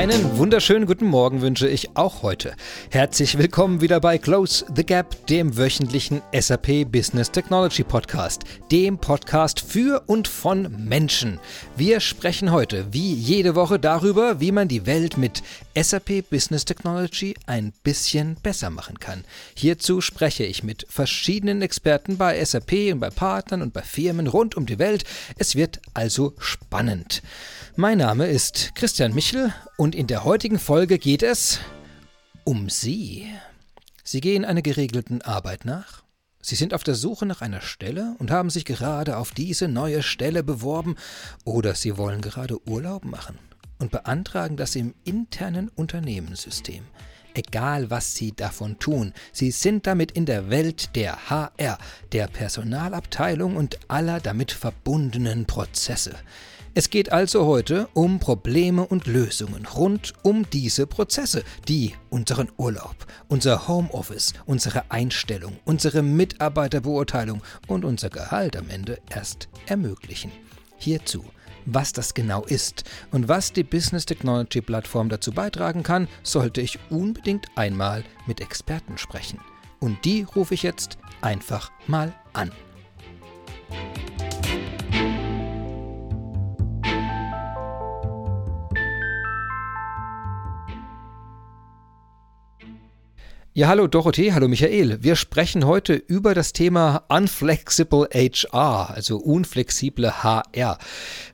Einen wunderschönen guten Morgen wünsche ich auch heute. Herzlich willkommen wieder bei Close the Gap, dem wöchentlichen SAP Business Technology Podcast, dem Podcast für und von Menschen. Wir sprechen heute, wie jede Woche, darüber, wie man die Welt mit SAP Business Technology ein bisschen besser machen kann. Hierzu spreche ich mit verschiedenen Experten bei SAP und bei Partnern und bei Firmen rund um die Welt. Es wird also spannend. Mein Name ist Christian Michel und in der heutigen Folge geht es um Sie. Sie gehen einer geregelten Arbeit nach. Sie sind auf der Suche nach einer Stelle und haben sich gerade auf diese neue Stelle beworben oder Sie wollen gerade Urlaub machen und beantragen das im internen Unternehmenssystem. Egal, was Sie davon tun, Sie sind damit in der Welt der HR, der Personalabteilung und aller damit verbundenen Prozesse. Es geht also heute um Probleme und Lösungen rund um diese Prozesse, die unseren Urlaub, unser Homeoffice, unsere Einstellung, unsere Mitarbeiterbeurteilung und unser Gehalt am Ende erst ermöglichen. Hierzu was das genau ist und was die Business Technology Plattform dazu beitragen kann, sollte ich unbedingt einmal mit Experten sprechen. Und die rufe ich jetzt einfach mal an. Ja, hallo Dorothee, hallo Michael. Wir sprechen heute über das Thema Unflexible HR, also unflexible HR.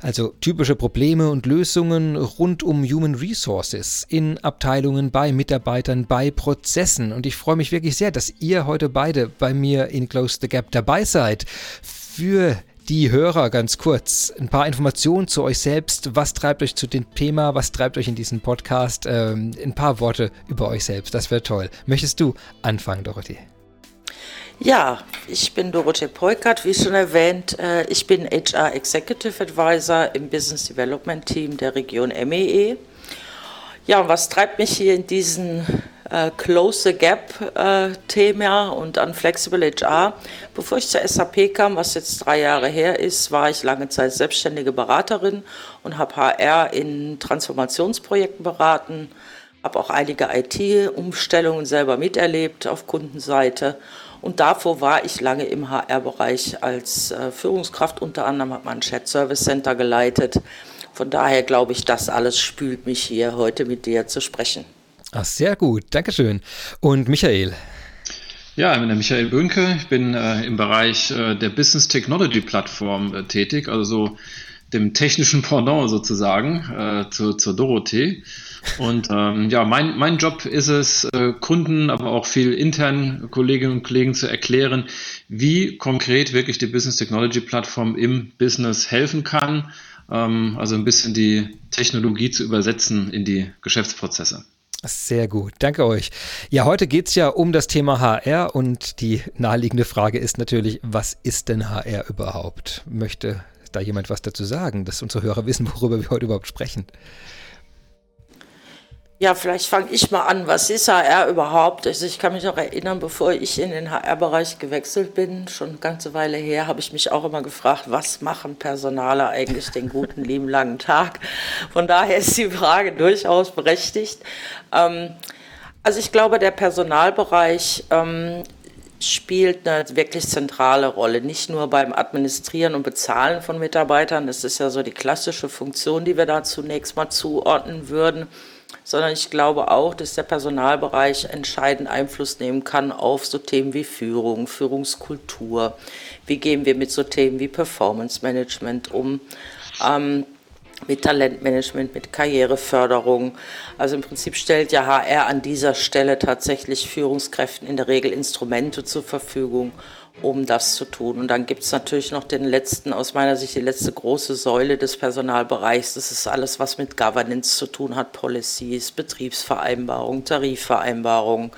Also typische Probleme und Lösungen rund um Human Resources in Abteilungen, bei Mitarbeitern, bei Prozessen. Und ich freue mich wirklich sehr, dass ihr heute beide bei mir in Close the Gap dabei seid für die Hörer ganz kurz ein paar Informationen zu euch selbst. Was treibt euch zu dem Thema? Was treibt euch in diesem Podcast? Ähm, ein paar Worte über euch selbst. Das wäre toll. Möchtest du anfangen, Dorothee? Ja, ich bin Dorothee Peukert, wie schon erwähnt. Äh, ich bin HR Executive Advisor im Business Development Team der Region MEE. E. Ja, und was treibt mich hier in diesen äh, Close the Gap-Thema äh, und an Flexible HR. Bevor ich zur SAP kam, was jetzt drei Jahre her ist, war ich lange Zeit selbstständige Beraterin und habe HR in Transformationsprojekten beraten, habe auch einige IT-Umstellungen selber miterlebt auf Kundenseite. Und davor war ich lange im HR-Bereich als äh, Führungskraft. Unter anderem hat man ein Chat Service Center geleitet. Von daher glaube ich, das alles spült mich hier heute mit dir zu sprechen. Ach, sehr gut, Dankeschön. Und Michael? Ja, ich bin der Michael Bönke. Ich bin äh, im Bereich äh, der Business Technology Plattform äh, tätig, also so dem technischen Pendant sozusagen äh, zur, zur Dorothee. Und ähm, ja, mein, mein Job ist es, äh, Kunden, aber auch viel internen Kolleginnen und Kollegen zu erklären, wie konkret wirklich die Business Technology Plattform im Business helfen kann. Ähm, also ein bisschen die Technologie zu übersetzen in die Geschäftsprozesse. Sehr gut, danke euch. Ja, heute geht es ja um das Thema HR und die naheliegende Frage ist natürlich, was ist denn HR überhaupt? Möchte da jemand was dazu sagen, dass unsere Hörer wissen, worüber wir heute überhaupt sprechen? Ja, vielleicht fange ich mal an. Was ist HR überhaupt? Also ich kann mich noch erinnern, bevor ich in den HR-Bereich gewechselt bin, schon eine ganze Weile her, habe ich mich auch immer gefragt, was machen Personale eigentlich den guten, lieben langen Tag? Von daher ist die Frage durchaus berechtigt. Ähm, also ich glaube, der Personalbereich ähm, spielt eine wirklich zentrale Rolle, nicht nur beim Administrieren und Bezahlen von Mitarbeitern, das ist ja so die klassische Funktion, die wir da zunächst mal zuordnen würden, sondern ich glaube auch, dass der Personalbereich entscheidend Einfluss nehmen kann auf so Themen wie Führung, Führungskultur. Wie gehen wir mit so Themen wie Performance Management um? Ähm, mit Talentmanagement, mit Karriereförderung. Also im Prinzip stellt ja HR an dieser Stelle tatsächlich Führungskräften in der Regel Instrumente zur Verfügung, um das zu tun. Und dann gibt es natürlich noch den letzten, aus meiner Sicht die letzte große Säule des Personalbereichs. Das ist alles, was mit Governance zu tun hat, Policies, Betriebsvereinbarungen, Tarifvereinbarungen.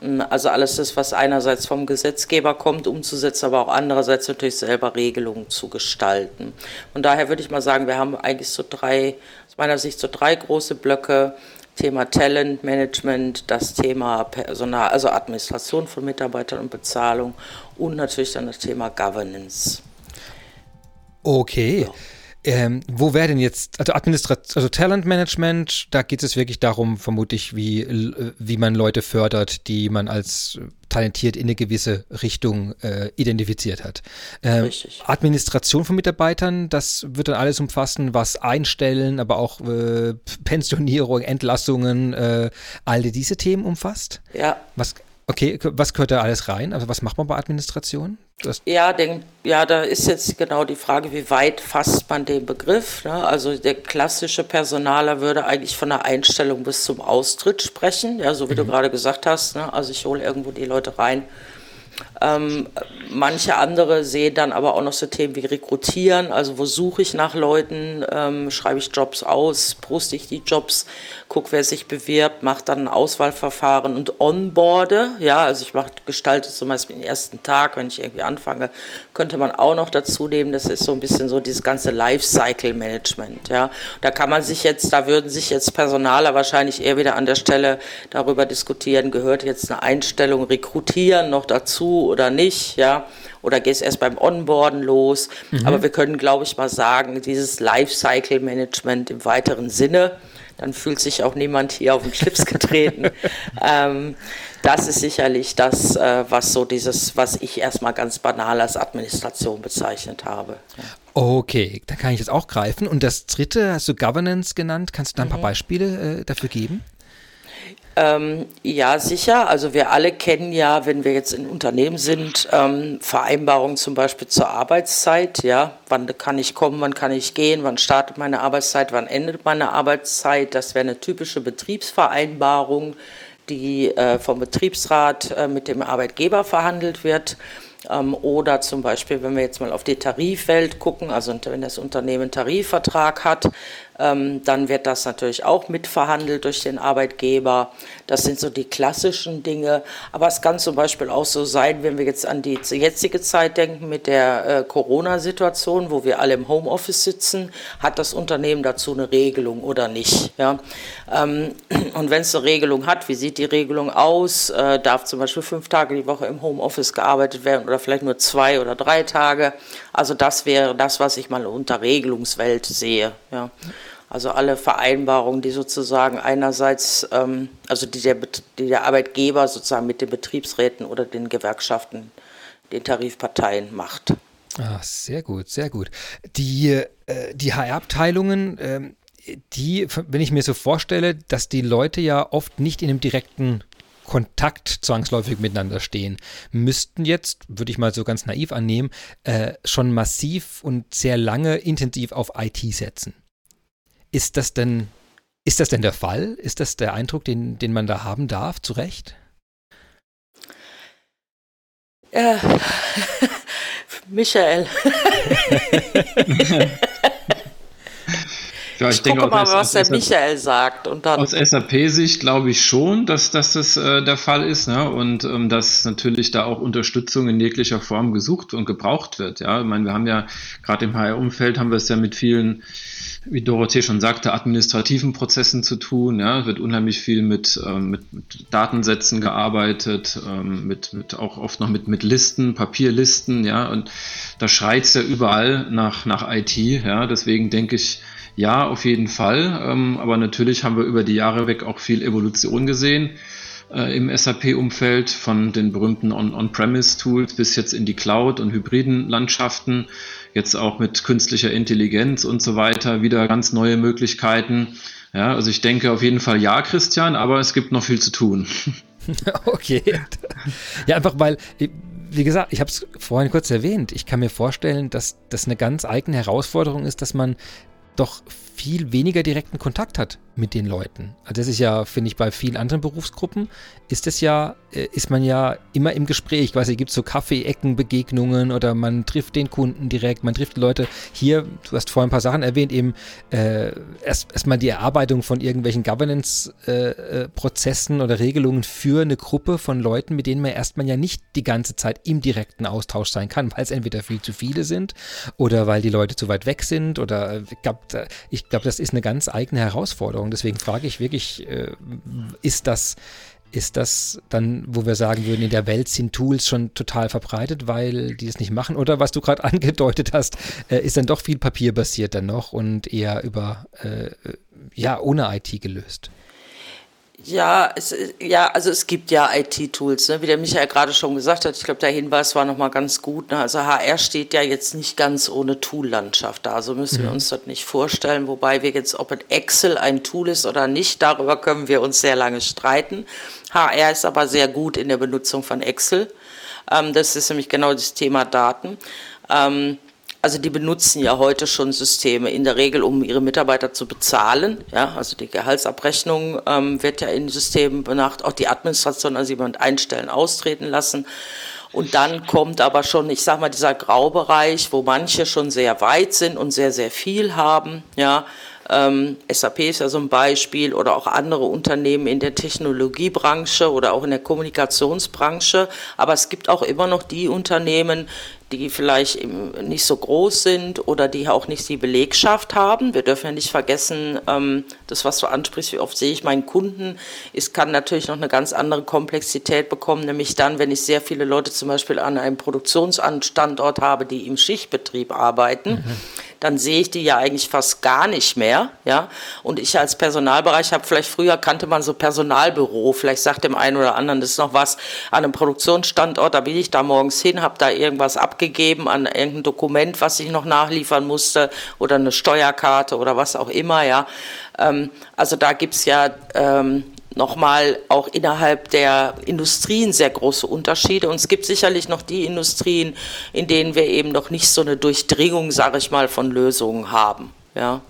Hm, also alles das, was einerseits vom Gesetzgeber kommt, umzusetzen, aber auch andererseits natürlich selber Regelungen zu gestalten. Von daher würde ich mal sagen, wir haben eigentlich so drei, aus meiner Sicht so drei große Blöcke. Thema Talent Management, das Thema Personal, also Administration von Mitarbeitern und Bezahlung und natürlich dann das Thema Governance. Okay. Ja. Ähm, wo wäre denn jetzt, also Administration, also Talentmanagement, da geht es wirklich darum, vermutlich, wie, wie man Leute fördert, die man als talentiert in eine gewisse Richtung äh, identifiziert hat. Ähm, Richtig. Administration von Mitarbeitern, das wird dann alles umfassen, was Einstellen, aber auch äh, Pensionierung, Entlassungen, äh, all diese Themen umfasst. Ja. Was, okay, was gehört da alles rein? Also was macht man bei Administration? Das ja, den, ja, da ist jetzt genau die Frage, wie weit fasst man den Begriff. Ne? Also der klassische Personaler würde eigentlich von der Einstellung bis zum Austritt sprechen, ja, so wie mhm. du gerade gesagt hast. Ne? Also ich hole irgendwo die Leute rein ähm, manche andere sehen dann aber auch noch so Themen wie Rekrutieren, also wo suche ich nach Leuten, ähm, schreibe ich Jobs aus, poste ich die Jobs, gucke, wer sich bewirbt, mache dann ein Auswahlverfahren und onboarde. Ja, also ich mache, gestalte zum Beispiel den ersten Tag, wenn ich irgendwie anfange, könnte man auch noch dazu nehmen. Das ist so ein bisschen so dieses ganze Lifecycle-Management. Ja, da kann man sich jetzt, da würden sich jetzt Personaler wahrscheinlich eher wieder an der Stelle darüber diskutieren, gehört jetzt eine Einstellung, Rekrutieren noch dazu oder nicht, ja, oder gehst erst beim Onboarden los. Mhm. Aber wir können, glaube ich, mal sagen, dieses Lifecycle Management im weiteren Sinne, dann fühlt sich auch niemand hier auf den Schlips getreten. ähm, das ist sicherlich das, äh, was so dieses, was ich erstmal ganz banal als Administration bezeichnet habe. Ja. Okay, da kann ich jetzt auch greifen. Und das dritte hast du Governance genannt. Kannst du da ein paar mhm. Beispiele äh, dafür geben? Ähm, ja, sicher. Also wir alle kennen ja, wenn wir jetzt in Unternehmen sind, ähm, Vereinbarungen zum Beispiel zur Arbeitszeit. Ja, wann kann ich kommen, wann kann ich gehen, wann startet meine Arbeitszeit, wann endet meine Arbeitszeit. Das wäre eine typische Betriebsvereinbarung, die äh, vom Betriebsrat äh, mit dem Arbeitgeber verhandelt wird. Ähm, oder zum Beispiel, wenn wir jetzt mal auf die Tarifwelt gucken, also wenn das Unternehmen einen Tarifvertrag hat, ähm, dann wird das natürlich auch mitverhandelt durch den Arbeitgeber. Das sind so die klassischen Dinge. Aber es kann zum Beispiel auch so sein, wenn wir jetzt an die jetzige Zeit denken mit der äh, Corona-Situation, wo wir alle im Homeoffice sitzen, hat das Unternehmen dazu eine Regelung oder nicht. Ja? Ähm, und wenn es eine Regelung hat, wie sieht die Regelung aus? Äh, darf zum Beispiel fünf Tage die Woche im Homeoffice gearbeitet werden oder vielleicht nur zwei oder drei Tage? Also das wäre das, was ich mal unter Regelungswelt sehe. Ja. Also alle Vereinbarungen, die sozusagen einerseits, ähm, also die der, die der Arbeitgeber sozusagen mit den Betriebsräten oder den Gewerkschaften, den Tarifparteien macht. Ah, sehr gut, sehr gut. Die, äh, die HR-Abteilungen, äh, die, wenn ich mir so vorstelle, dass die Leute ja oft nicht in einem direkten Kontakt zwangsläufig miteinander stehen, müssten jetzt, würde ich mal so ganz naiv annehmen, äh, schon massiv und sehr lange intensiv auf IT setzen. Ist das denn, ist das denn der Fall? Ist das der Eindruck, den, den man da haben darf, zu Recht? Ja. Michael. Ja, ich, ich denke, gucke mal, was der Michael sagt. Und dann aus SAP-Sicht glaube ich schon, dass, dass das äh, der Fall ist ne? und ähm, dass natürlich da auch Unterstützung in jeglicher Form gesucht und gebraucht wird. Ja, ich meine, wir haben ja gerade im HR-Umfeld haben wir es ja mit vielen wie Dorothee schon sagte, administrativen Prozessen zu tun. Ja, wird unheimlich viel mit, ähm, mit, mit Datensätzen gearbeitet, ähm, mit, mit auch oft noch mit, mit Listen, Papierlisten, ja, und da schreit es ja überall nach, nach IT, ja, deswegen denke ich, ja, auf jeden Fall, ähm, aber natürlich haben wir über die Jahre weg auch viel Evolution gesehen äh, im SAP-Umfeld, von den berühmten On-Premise-Tools bis jetzt in die Cloud und hybriden Landschaften jetzt auch mit künstlicher Intelligenz und so weiter wieder ganz neue Möglichkeiten. Ja, also ich denke auf jeden Fall ja, Christian, aber es gibt noch viel zu tun. okay. Ja, einfach weil, wie gesagt, ich habe es vorhin kurz erwähnt. Ich kann mir vorstellen, dass das eine ganz eigene Herausforderung ist, dass man doch viel weniger direkten Kontakt hat mit den Leuten. Also das ist ja, finde ich, bei vielen anderen Berufsgruppen ist es ja, äh, ist man ja immer im Gespräch. Quasi gibt es so Kaffee-Ecken-Begegnungen oder man trifft den Kunden direkt, man trifft Leute. Hier, du hast vorhin ein paar Sachen erwähnt, eben äh, erst erstmal die Erarbeitung von irgendwelchen Governance-Prozessen äh, oder Regelungen für eine Gruppe von Leuten, mit denen man erstmal ja nicht die ganze Zeit im direkten Austausch sein kann, weil es entweder viel zu viele sind oder weil die Leute zu weit weg sind oder äh, ich glaube, ich glaube, das ist eine ganz eigene Herausforderung. Deswegen frage ich wirklich, äh, ist das ist das dann, wo wir sagen würden, in der Welt sind Tools schon total verbreitet, weil die es nicht machen? Oder was du gerade angedeutet hast, äh, ist dann doch viel papierbasiert dann noch und eher über, äh, ja, ohne IT gelöst? Ja, es, ja, also es gibt ja IT-Tools, ne? wie der Michael gerade schon gesagt hat. Ich glaube, der Hinweis war nochmal ganz gut. Ne? Also HR steht ja jetzt nicht ganz ohne Tool-Landschaft da. Also müssen mhm. wir uns das nicht vorstellen. Wobei wir jetzt, ob ein Excel ein Tool ist oder nicht, darüber können wir uns sehr lange streiten. HR ist aber sehr gut in der Benutzung von Excel. Ähm, das ist nämlich genau das Thema Daten. Ähm, also die benutzen ja heute schon Systeme, in der Regel, um ihre Mitarbeiter zu bezahlen. Ja, also die Gehaltsabrechnung ähm, wird ja in Systemen benacht, auch die Administration, also jemand einstellen, austreten lassen. Und dann kommt aber schon, ich sag mal, dieser Graubereich, wo manche schon sehr weit sind und sehr, sehr viel haben. Ja, ähm, SAP ist ja so ein Beispiel oder auch andere Unternehmen in der Technologiebranche oder auch in der Kommunikationsbranche. Aber es gibt auch immer noch die Unternehmen, die vielleicht nicht so groß sind oder die auch nicht die Belegschaft haben. Wir dürfen ja nicht vergessen, ähm, das, was du ansprichst, wie oft sehe ich meinen Kunden, es kann natürlich noch eine ganz andere Komplexität bekommen, nämlich dann, wenn ich sehr viele Leute zum Beispiel an einem Produktionsstandort habe, die im Schichtbetrieb arbeiten. Mhm dann sehe ich die ja eigentlich fast gar nicht mehr. Ja? Und ich als Personalbereich habe vielleicht früher kannte man so Personalbüro, vielleicht sagt dem einen oder anderen, das ist noch was an einem Produktionsstandort, da bin ich da morgens hin, habe da irgendwas abgegeben an irgendein Dokument, was ich noch nachliefern musste oder eine Steuerkarte oder was auch immer. Ja? Ähm, also da gibt es ja ähm, nochmal auch innerhalb der Industrien sehr große Unterschiede. Und es gibt sicherlich noch die Industrien, in denen wir eben noch nicht so eine Durchdringung, sage ich mal, von Lösungen haben. Ja.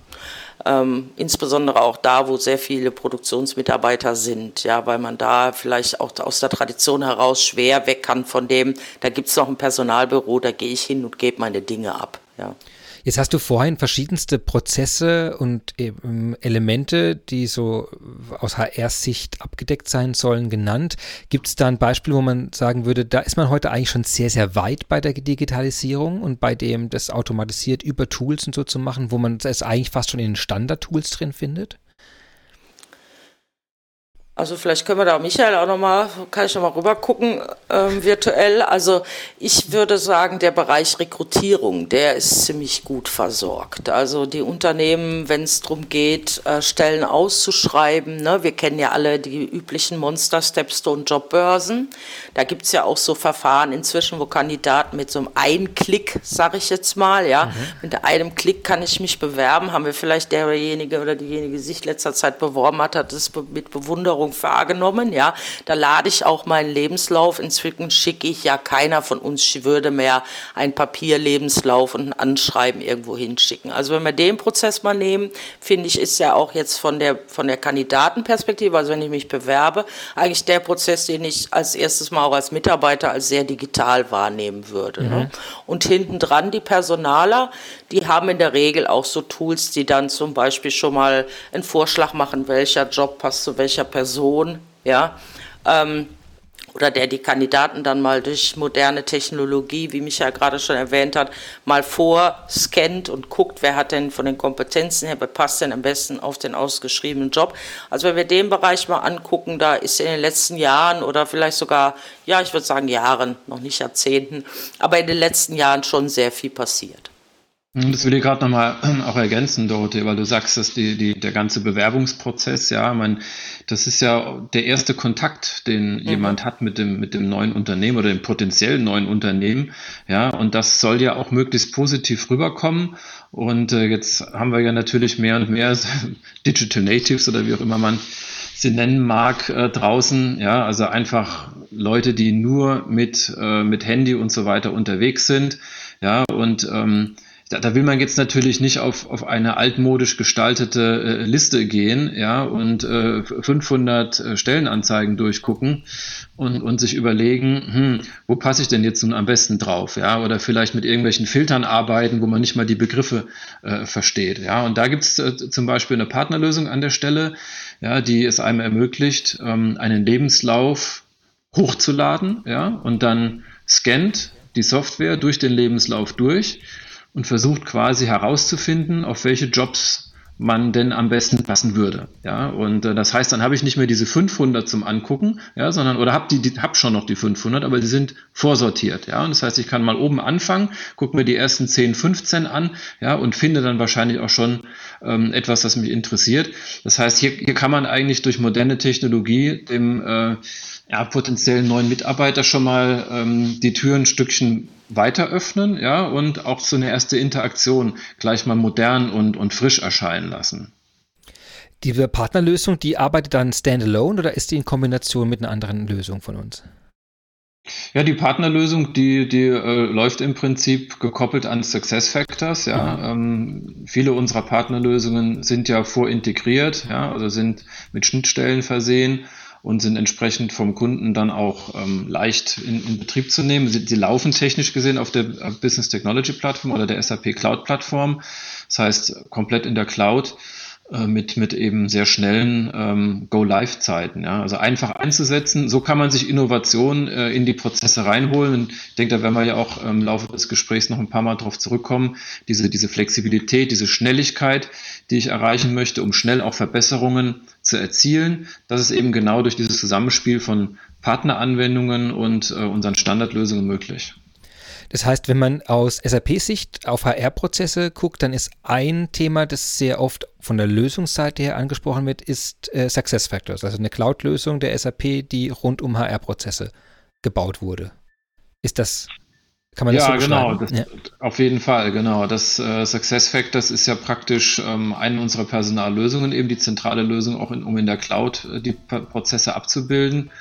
Ähm, insbesondere auch da, wo sehr viele Produktionsmitarbeiter sind, ja, weil man da vielleicht auch aus der Tradition heraus schwer weg kann von dem, da gibt es noch ein Personalbüro, da gehe ich hin und gebe meine Dinge ab. Ja. Jetzt hast du vorhin verschiedenste Prozesse und Elemente, die so aus HR-Sicht abgedeckt sein sollen, genannt. Gibt es da ein Beispiel, wo man sagen würde, da ist man heute eigentlich schon sehr, sehr weit bei der Digitalisierung und bei dem das automatisiert über Tools und so zu machen, wo man es eigentlich fast schon in den Standard-Tools drin findet? Also vielleicht können wir da Michael auch nochmal, kann ich nochmal rüber gucken, ähm, virtuell. Also ich würde sagen, der Bereich Rekrutierung, der ist ziemlich gut versorgt. Also die Unternehmen, wenn es darum geht, äh, Stellen auszuschreiben, ne, wir kennen ja alle die üblichen Monster, Stepstone, Jobbörsen. Da gibt es ja auch so Verfahren inzwischen, wo Kandidaten mit so einem Einklick, sage ich jetzt mal, ja, mhm. mit einem Klick kann ich mich bewerben. Haben wir vielleicht derjenige oder diejenige, die sich letzter Zeit beworben hat, hat das mit Bewunderung Bewerbung wahrgenommen, ja. Da lade ich auch meinen Lebenslauf. Inzwischen schicke ich ja keiner von uns würde mehr ein Papierlebenslauf und ein Anschreiben irgendwo hinschicken. Also wenn wir den Prozess mal nehmen, finde ich, ist ja auch jetzt von der, von der Kandidatenperspektive, also wenn ich mich bewerbe, eigentlich der Prozess, den ich als erstes mal auch als Mitarbeiter als sehr digital wahrnehmen würde. Ne? Mhm. Ne? Und hinten dran die Personaler, die haben in der Regel auch so Tools, die dann zum Beispiel schon mal einen Vorschlag machen, welcher Job passt zu welcher Person, ja. Ähm, oder der die Kandidaten dann mal durch moderne Technologie, wie Michael gerade schon erwähnt hat, mal vorscannt und guckt, wer hat denn von den Kompetenzen her, wer passt denn am besten auf den ausgeschriebenen Job. Also wenn wir den Bereich mal angucken, da ist in den letzten Jahren oder vielleicht sogar, ja, ich würde sagen Jahren, noch nicht Jahrzehnten, aber in den letzten Jahren schon sehr viel passiert. Das will ich gerade nochmal auch ergänzen, Dorothee, weil du sagst, dass die, die, der ganze Bewerbungsprozess, ja, man, das ist ja der erste Kontakt, den mhm. jemand hat mit dem, mit dem neuen Unternehmen oder dem potenziellen neuen Unternehmen, ja, und das soll ja auch möglichst positiv rüberkommen. Und äh, jetzt haben wir ja natürlich mehr und mehr Digital Natives oder wie auch immer man sie nennen mag äh, draußen, ja, also einfach Leute, die nur mit, äh, mit Handy und so weiter unterwegs sind, ja, und ähm, da, da will man jetzt natürlich nicht auf, auf eine altmodisch gestaltete äh, Liste gehen, ja, und äh, 500 äh, Stellenanzeigen durchgucken und, und sich überlegen, hm, wo passe ich denn jetzt nun am besten drauf, ja, oder vielleicht mit irgendwelchen Filtern arbeiten, wo man nicht mal die Begriffe äh, versteht, ja, und da gibt's äh, zum Beispiel eine Partnerlösung an der Stelle, ja, die es einem ermöglicht, ähm, einen Lebenslauf hochzuladen, ja, und dann scannt die Software durch den Lebenslauf durch und versucht quasi herauszufinden, auf welche Jobs man denn am besten passen würde. Ja, und äh, das heißt, dann habe ich nicht mehr diese 500 zum Angucken, ja, sondern oder habe die, die hab schon noch die 500, aber die sind vorsortiert. Ja, und das heißt, ich kann mal oben anfangen, gucke mir die ersten 10, 15 an, ja, und finde dann wahrscheinlich auch schon ähm, etwas, das mich interessiert. Das heißt, hier, hier kann man eigentlich durch moderne Technologie dem äh, ja, potenziellen neuen Mitarbeiter schon mal ähm, die Tür ein Stückchen weiter öffnen, ja, und auch so eine erste Interaktion gleich mal modern und, und frisch erscheinen lassen. Diese Partnerlösung, die arbeitet dann standalone oder ist die in Kombination mit einer anderen Lösung von uns? Ja, die Partnerlösung, die, die äh, läuft im Prinzip gekoppelt an Success Factors. Ja. Ähm, viele unserer Partnerlösungen sind ja vorintegriert, ja, also sind mit Schnittstellen versehen und sind entsprechend vom Kunden dann auch ähm, leicht in, in, Betrieb zu nehmen. Sie, sie, laufen technisch gesehen auf der Business Technology Plattform oder der SAP Cloud Plattform. Das heißt, komplett in der Cloud äh, mit, mit eben sehr schnellen ähm, Go-Live-Zeiten. Ja? Also einfach einzusetzen. So kann man sich Innovation äh, in die Prozesse reinholen. Und ich denke, da werden wir ja auch im Laufe des Gesprächs noch ein paar Mal drauf zurückkommen. Diese, diese Flexibilität, diese Schnelligkeit, die ich erreichen möchte, um schnell auch Verbesserungen zu erzielen. Das ist eben genau durch dieses Zusammenspiel von Partneranwendungen und äh, unseren Standardlösungen möglich. Das heißt, wenn man aus SAP-Sicht auf HR-Prozesse guckt, dann ist ein Thema, das sehr oft von der Lösungsseite her angesprochen wird, ist äh, Success Factors, also eine Cloud-Lösung der SAP, die rund um HR-Prozesse gebaut wurde. Ist das kann man das ja, so genau, das, ja, auf jeden Fall, genau. Das äh, Success Factors ist ja praktisch ähm, eine unserer Personallösungen, eben die zentrale Lösung, auch in, um in der Cloud äh, die Prozesse abzubilden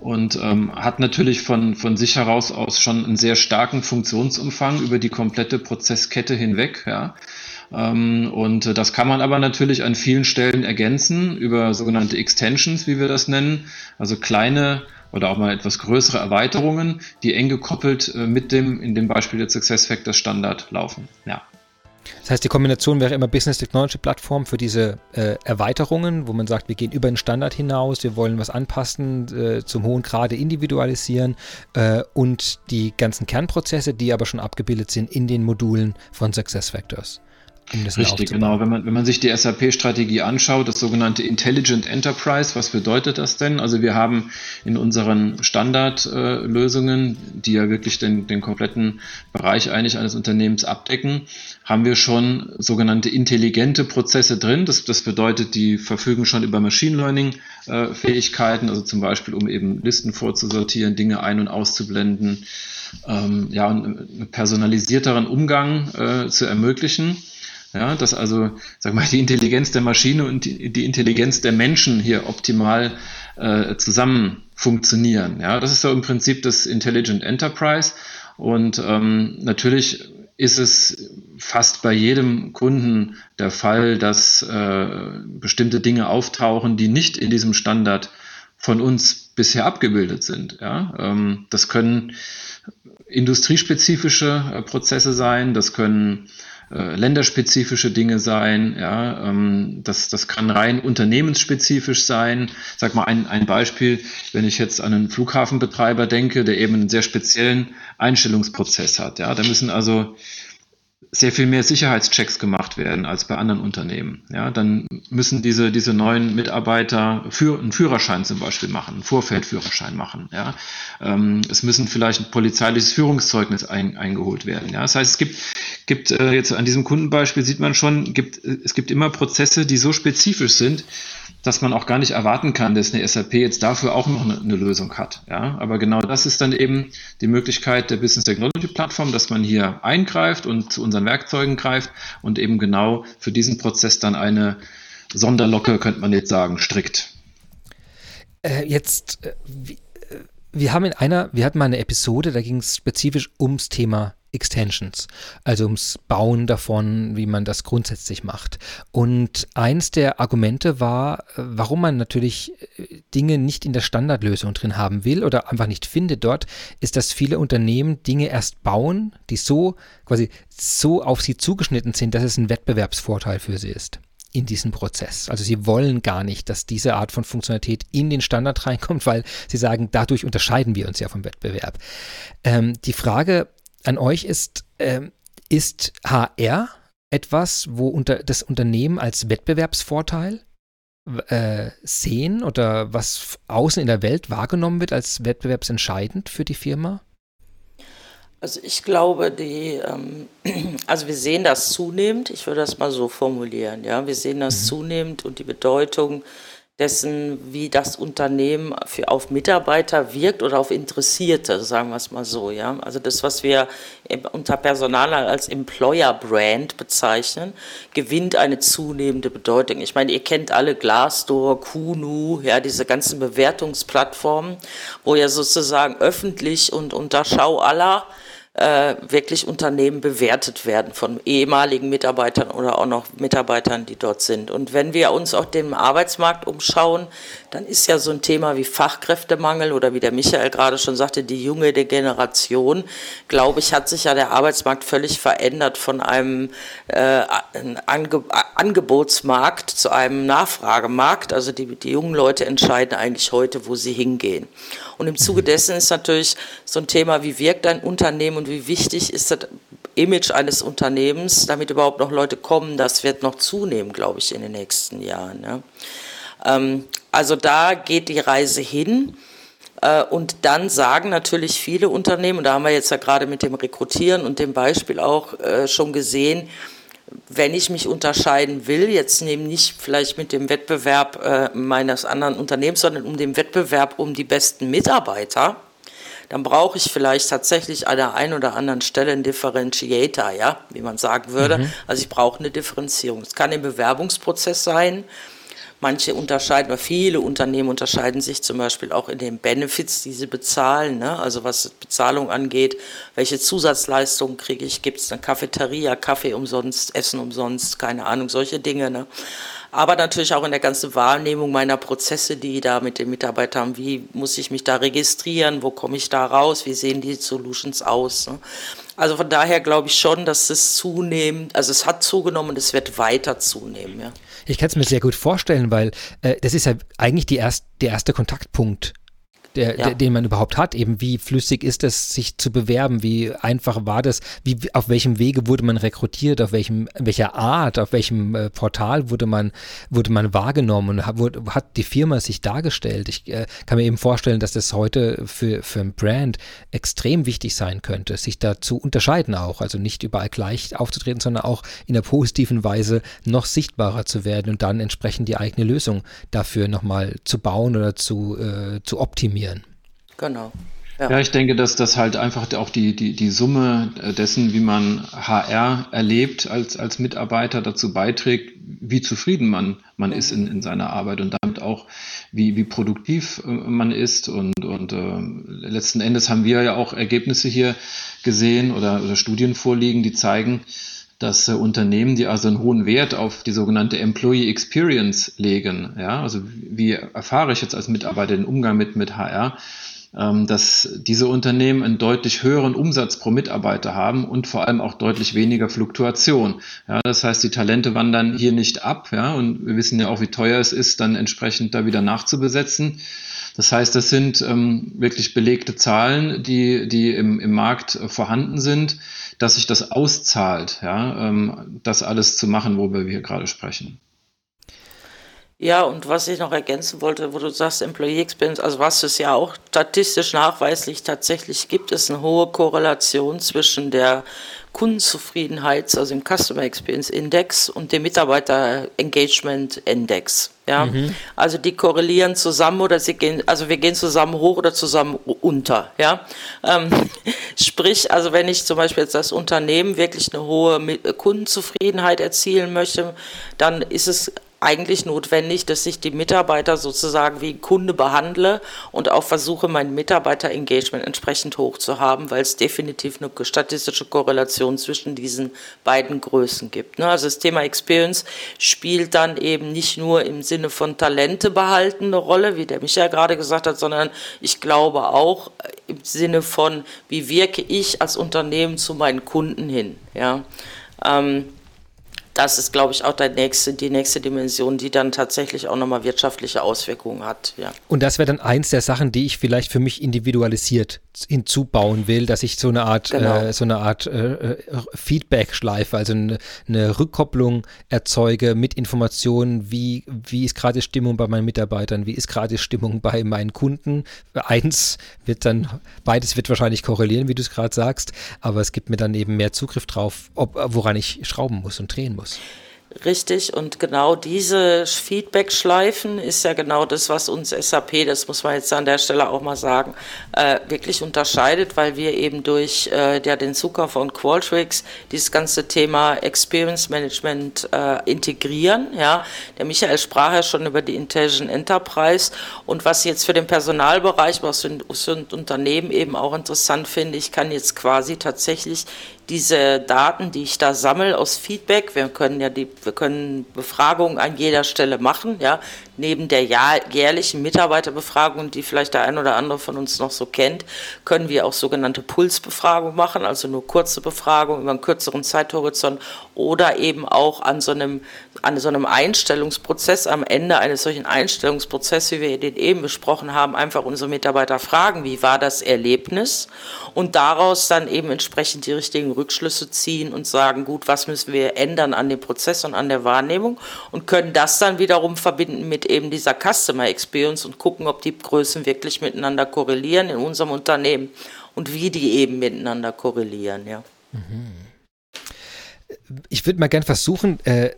und ähm, hat natürlich von, von sich heraus aus schon einen sehr starken Funktionsumfang über die komplette Prozesskette hinweg. Ja. Ähm, und das kann man aber natürlich an vielen Stellen ergänzen über sogenannte Extensions, wie wir das nennen, also kleine oder auch mal etwas größere Erweiterungen, die eng gekoppelt äh, mit dem, in dem Beispiel der SuccessFactors Standard laufen. Ja. Das heißt, die Kombination wäre immer Business Technology Plattform für diese äh, Erweiterungen, wo man sagt, wir gehen über den Standard hinaus, wir wollen was anpassen, äh, zum hohen Grade individualisieren äh, und die ganzen Kernprozesse, die aber schon abgebildet sind in den Modulen von SuccessFactors. Um Richtig, genau. Wenn man, wenn man sich die SAP-Strategie anschaut, das sogenannte Intelligent Enterprise, was bedeutet das denn? Also wir haben in unseren Standardlösungen, die ja wirklich den, den kompletten Bereich eigentlich eines Unternehmens abdecken, haben wir schon sogenannte intelligente Prozesse drin. Das, das bedeutet, die verfügen schon über Machine Learning-Fähigkeiten, äh, also zum Beispiel, um eben Listen vorzusortieren, Dinge ein- und auszublenden, ähm, ja, einen personalisierteren Umgang äh, zu ermöglichen. Ja, dass also, sag mal, die Intelligenz der Maschine und die, Intelligenz der Menschen hier optimal äh, zusammen funktionieren. Ja, das ist so im Prinzip das Intelligent Enterprise. Und ähm, natürlich ist es fast bei jedem Kunden der Fall, dass äh, bestimmte Dinge auftauchen, die nicht in diesem Standard von uns bisher abgebildet sind. Ja? Ähm, das können industriespezifische äh, Prozesse sein, das können äh, länderspezifische Dinge sein. Ja, ähm, das, das kann rein unternehmensspezifisch sein. Sag mal ein, ein Beispiel, wenn ich jetzt an einen Flughafenbetreiber denke, der eben einen sehr speziellen Einstellungsprozess hat. Ja, da müssen also sehr viel mehr Sicherheitschecks gemacht werden als bei anderen Unternehmen. Ja, dann müssen diese, diese neuen Mitarbeiter für, einen Führerschein zum Beispiel machen, einen Vorfeldführerschein machen. Ja, ähm, es müssen vielleicht ein polizeiliches Führungszeugnis ein, eingeholt werden. Ja, das heißt, es gibt, gibt äh, jetzt an diesem Kundenbeispiel sieht man schon, gibt, es gibt immer Prozesse, die so spezifisch sind, dass man auch gar nicht erwarten kann, dass eine SAP jetzt dafür auch noch eine, eine, Lösung hat. Ja, aber genau das ist dann eben die Möglichkeit der Business Technology Plattform, dass man hier eingreift und zu unseren Werkzeugen greift und eben genau für diesen Prozess dann eine Sonderlocke, könnte man jetzt sagen, strickt. Äh, jetzt, äh, äh, wir haben in einer, wir hatten mal eine Episode, da ging es spezifisch ums Thema Extensions, also ums Bauen davon, wie man das grundsätzlich macht. Und eins der Argumente war, äh, warum man natürlich äh, Dinge nicht in der Standardlösung drin haben will oder einfach nicht findet dort, ist, dass viele Unternehmen Dinge erst bauen, die so quasi so auf sie zugeschnitten sind, dass es ein Wettbewerbsvorteil für sie ist in diesen Prozess. Also sie wollen gar nicht, dass diese Art von Funktionalität in den Standard reinkommt, weil sie sagen, dadurch unterscheiden wir uns ja vom Wettbewerb. Ähm, die Frage an euch ist, ähm, ist HR etwas, wo unter das Unternehmen als Wettbewerbsvorteil äh, sehen oder was außen in der Welt wahrgenommen wird als wettbewerbsentscheidend für die Firma? Also ich glaube, die, ähm, also wir sehen das zunehmend, ich würde das mal so formulieren, ja, wir sehen das mhm. zunehmend und die Bedeutung dessen, wie das Unternehmen für, auf Mitarbeiter wirkt oder auf Interessierte, sagen wir es mal so. Ja? Also das, was wir unter Personal als Employer Brand bezeichnen, gewinnt eine zunehmende Bedeutung. Ich meine, ihr kennt alle Glassdoor, Kunu, ja, diese ganzen Bewertungsplattformen, wo ja sozusagen öffentlich und unter Schau aller äh, wirklich Unternehmen bewertet werden von ehemaligen Mitarbeitern oder auch noch Mitarbeitern, die dort sind. Und wenn wir uns auch den Arbeitsmarkt umschauen, dann ist ja so ein Thema wie Fachkräftemangel oder wie der Michael gerade schon sagte, die junge Generation, glaube ich, hat sich ja der Arbeitsmarkt völlig verändert von einem äh, Ange Angebotsmarkt zu einem Nachfragemarkt. Also die, die jungen Leute entscheiden eigentlich heute, wo sie hingehen. Und im Zuge dessen ist natürlich so ein Thema, wie wirkt ein Unternehmen und wie wichtig ist das Image eines Unternehmens, damit überhaupt noch Leute kommen, das wird noch zunehmen, glaube ich, in den nächsten Jahren. Ja. Ähm, also da geht die Reise hin. Äh, und dann sagen natürlich viele Unternehmen, und da haben wir jetzt ja gerade mit dem Rekrutieren und dem Beispiel auch äh, schon gesehen, wenn ich mich unterscheiden will, jetzt nehme nicht vielleicht mit dem Wettbewerb äh, meines anderen Unternehmens, sondern um den Wettbewerb um die besten Mitarbeiter, dann brauche ich vielleicht tatsächlich an der einen oder anderen Stelle einen Differentiator, ja, wie man sagen würde. Mhm. Also ich brauche eine Differenzierung. Es kann im Bewerbungsprozess sein, Manche unterscheiden, oder viele Unternehmen unterscheiden sich zum Beispiel auch in den Benefits, die sie bezahlen. Ne? Also was Bezahlung angeht, welche Zusatzleistungen kriege ich? Gibt es eine Cafeteria, Kaffee umsonst, Essen umsonst, keine Ahnung, solche Dinge. Ne? Aber natürlich auch in der ganzen Wahrnehmung meiner Prozesse, die da mit den Mitarbeitern, wie muss ich mich da registrieren, wo komme ich da raus, wie sehen die Solutions aus. Ne? Also von daher glaube ich schon, dass es zunehmend, also es hat zugenommen und es wird weiter zunehmen. Ja. Ich kann es mir sehr gut vorstellen, weil äh, das ist ja eigentlich erst, der erste Kontaktpunkt der, ja. der, den man überhaupt hat. Eben wie flüssig ist es, sich zu bewerben? Wie einfach war das? Wie, auf welchem Wege wurde man rekrutiert? Auf welchem, welcher Art? Auf welchem äh, Portal wurde man, wurde man wahrgenommen? Und hat, wurde, hat die Firma sich dargestellt? Ich äh, kann mir eben vorstellen, dass das heute für, für ein Brand extrem wichtig sein könnte, sich da zu unterscheiden auch. Also nicht überall gleich aufzutreten, sondern auch in einer positiven Weise noch sichtbarer zu werden und dann entsprechend die eigene Lösung dafür nochmal zu bauen oder zu, äh, zu optimieren optimieren. Genau. Ja. ja. ich denke, dass das halt einfach auch die, die, die Summe dessen, wie man HR erlebt als, als Mitarbeiter dazu beiträgt, wie zufrieden man, man ist in, in seiner Arbeit und damit auch, wie, wie produktiv äh, man ist. Und, und äh, letzten Endes haben wir ja auch Ergebnisse hier gesehen oder, oder Studien vorliegen, die zeigen, dass äh, Unternehmen, die also einen hohen Wert auf die sogenannte Employee Experience legen, ja, also wie erfahre ich jetzt als Mitarbeiter den Umgang mit, mit HR, ähm, dass diese Unternehmen einen deutlich höheren Umsatz pro Mitarbeiter haben und vor allem auch deutlich weniger Fluktuation. Ja, das heißt, die Talente wandern hier nicht ab, ja, und wir wissen ja auch, wie teuer es ist, dann entsprechend da wieder nachzubesetzen. Das heißt, das sind ähm, wirklich belegte Zahlen, die, die im, im Markt vorhanden sind dass sich das auszahlt, ja, ähm, das alles zu machen, worüber wir hier gerade sprechen. Ja, und was ich noch ergänzen wollte, wo du sagst, Employee Experience, also was es ja auch statistisch nachweislich tatsächlich gibt, ist eine hohe Korrelation zwischen der Kundenzufriedenheit, also dem Customer Experience Index und dem Mitarbeiter Engagement Index. Ja, mhm. also die korrelieren zusammen oder sie gehen, also wir gehen zusammen hoch oder zusammen unter. Ja, ähm, sprich, also wenn ich zum Beispiel jetzt das Unternehmen wirklich eine hohe Kundenzufriedenheit erzielen möchte, dann ist es eigentlich notwendig, dass ich die Mitarbeiter sozusagen wie Kunde behandle und auch versuche, mein Mitarbeiter-Engagement entsprechend hoch zu haben, weil es definitiv eine statistische Korrelation zwischen diesen beiden Größen gibt. Ne? Also das Thema Experience spielt dann eben nicht nur im Sinne von Talente behalten eine Rolle, wie der Michael gerade gesagt hat, sondern ich glaube auch im Sinne von, wie wirke ich als Unternehmen zu meinen Kunden hin. Ja. Ähm, das ist, glaube ich, auch der nächste, die nächste Dimension, die dann tatsächlich auch nochmal wirtschaftliche Auswirkungen hat. Ja. Und das wäre dann eins der Sachen, die ich vielleicht für mich individualisiert hinzubauen will, dass ich so eine Art, genau. äh, so eine Art äh, äh Feedback-Schleife, also eine, eine, Rückkopplung erzeuge mit Informationen, wie, wie ist gerade Stimmung bei meinen Mitarbeitern, wie ist gerade Stimmung bei meinen Kunden. Eins wird dann, beides wird wahrscheinlich korrelieren, wie du es gerade sagst, aber es gibt mir dann eben mehr Zugriff drauf, ob, woran ich schrauben muss und drehen muss muss. Richtig, und genau diese Feedback-Schleifen ist ja genau das, was uns SAP, das muss man jetzt an der Stelle auch mal sagen, äh, wirklich unterscheidet, weil wir eben durch äh, ja, den Zukauf von Qualtrics dieses ganze Thema Experience Management äh, integrieren. Ja. Der Michael sprach ja schon über die Intelligent Enterprise und was jetzt für den Personalbereich, was für ein Unternehmen eben auch interessant finde, ich kann jetzt quasi tatsächlich diese Daten, die ich da sammle aus Feedback, wir können ja die, wir können Befragungen an jeder Stelle machen, ja, neben der jährlichen Mitarbeiterbefragung, die vielleicht der ein oder andere von uns noch so kennt, können wir auch sogenannte Pulsbefragungen machen, also nur kurze Befragungen über einen kürzeren Zeithorizont oder eben auch an so einem, an so einem Einstellungsprozess, am Ende eines solchen Einstellungsprozesses, wie wir den eben besprochen haben, einfach unsere Mitarbeiter fragen, wie war das Erlebnis und daraus dann eben entsprechend die richtigen Rückschlüsse ziehen und sagen, gut, was müssen wir ändern an dem Prozess und an der Wahrnehmung und können das dann wiederum verbinden mit eben dieser Customer Experience und gucken, ob die Größen wirklich miteinander korrelieren in unserem Unternehmen und wie die eben miteinander korrelieren, ja. Ich würde mal gern versuchen, äh,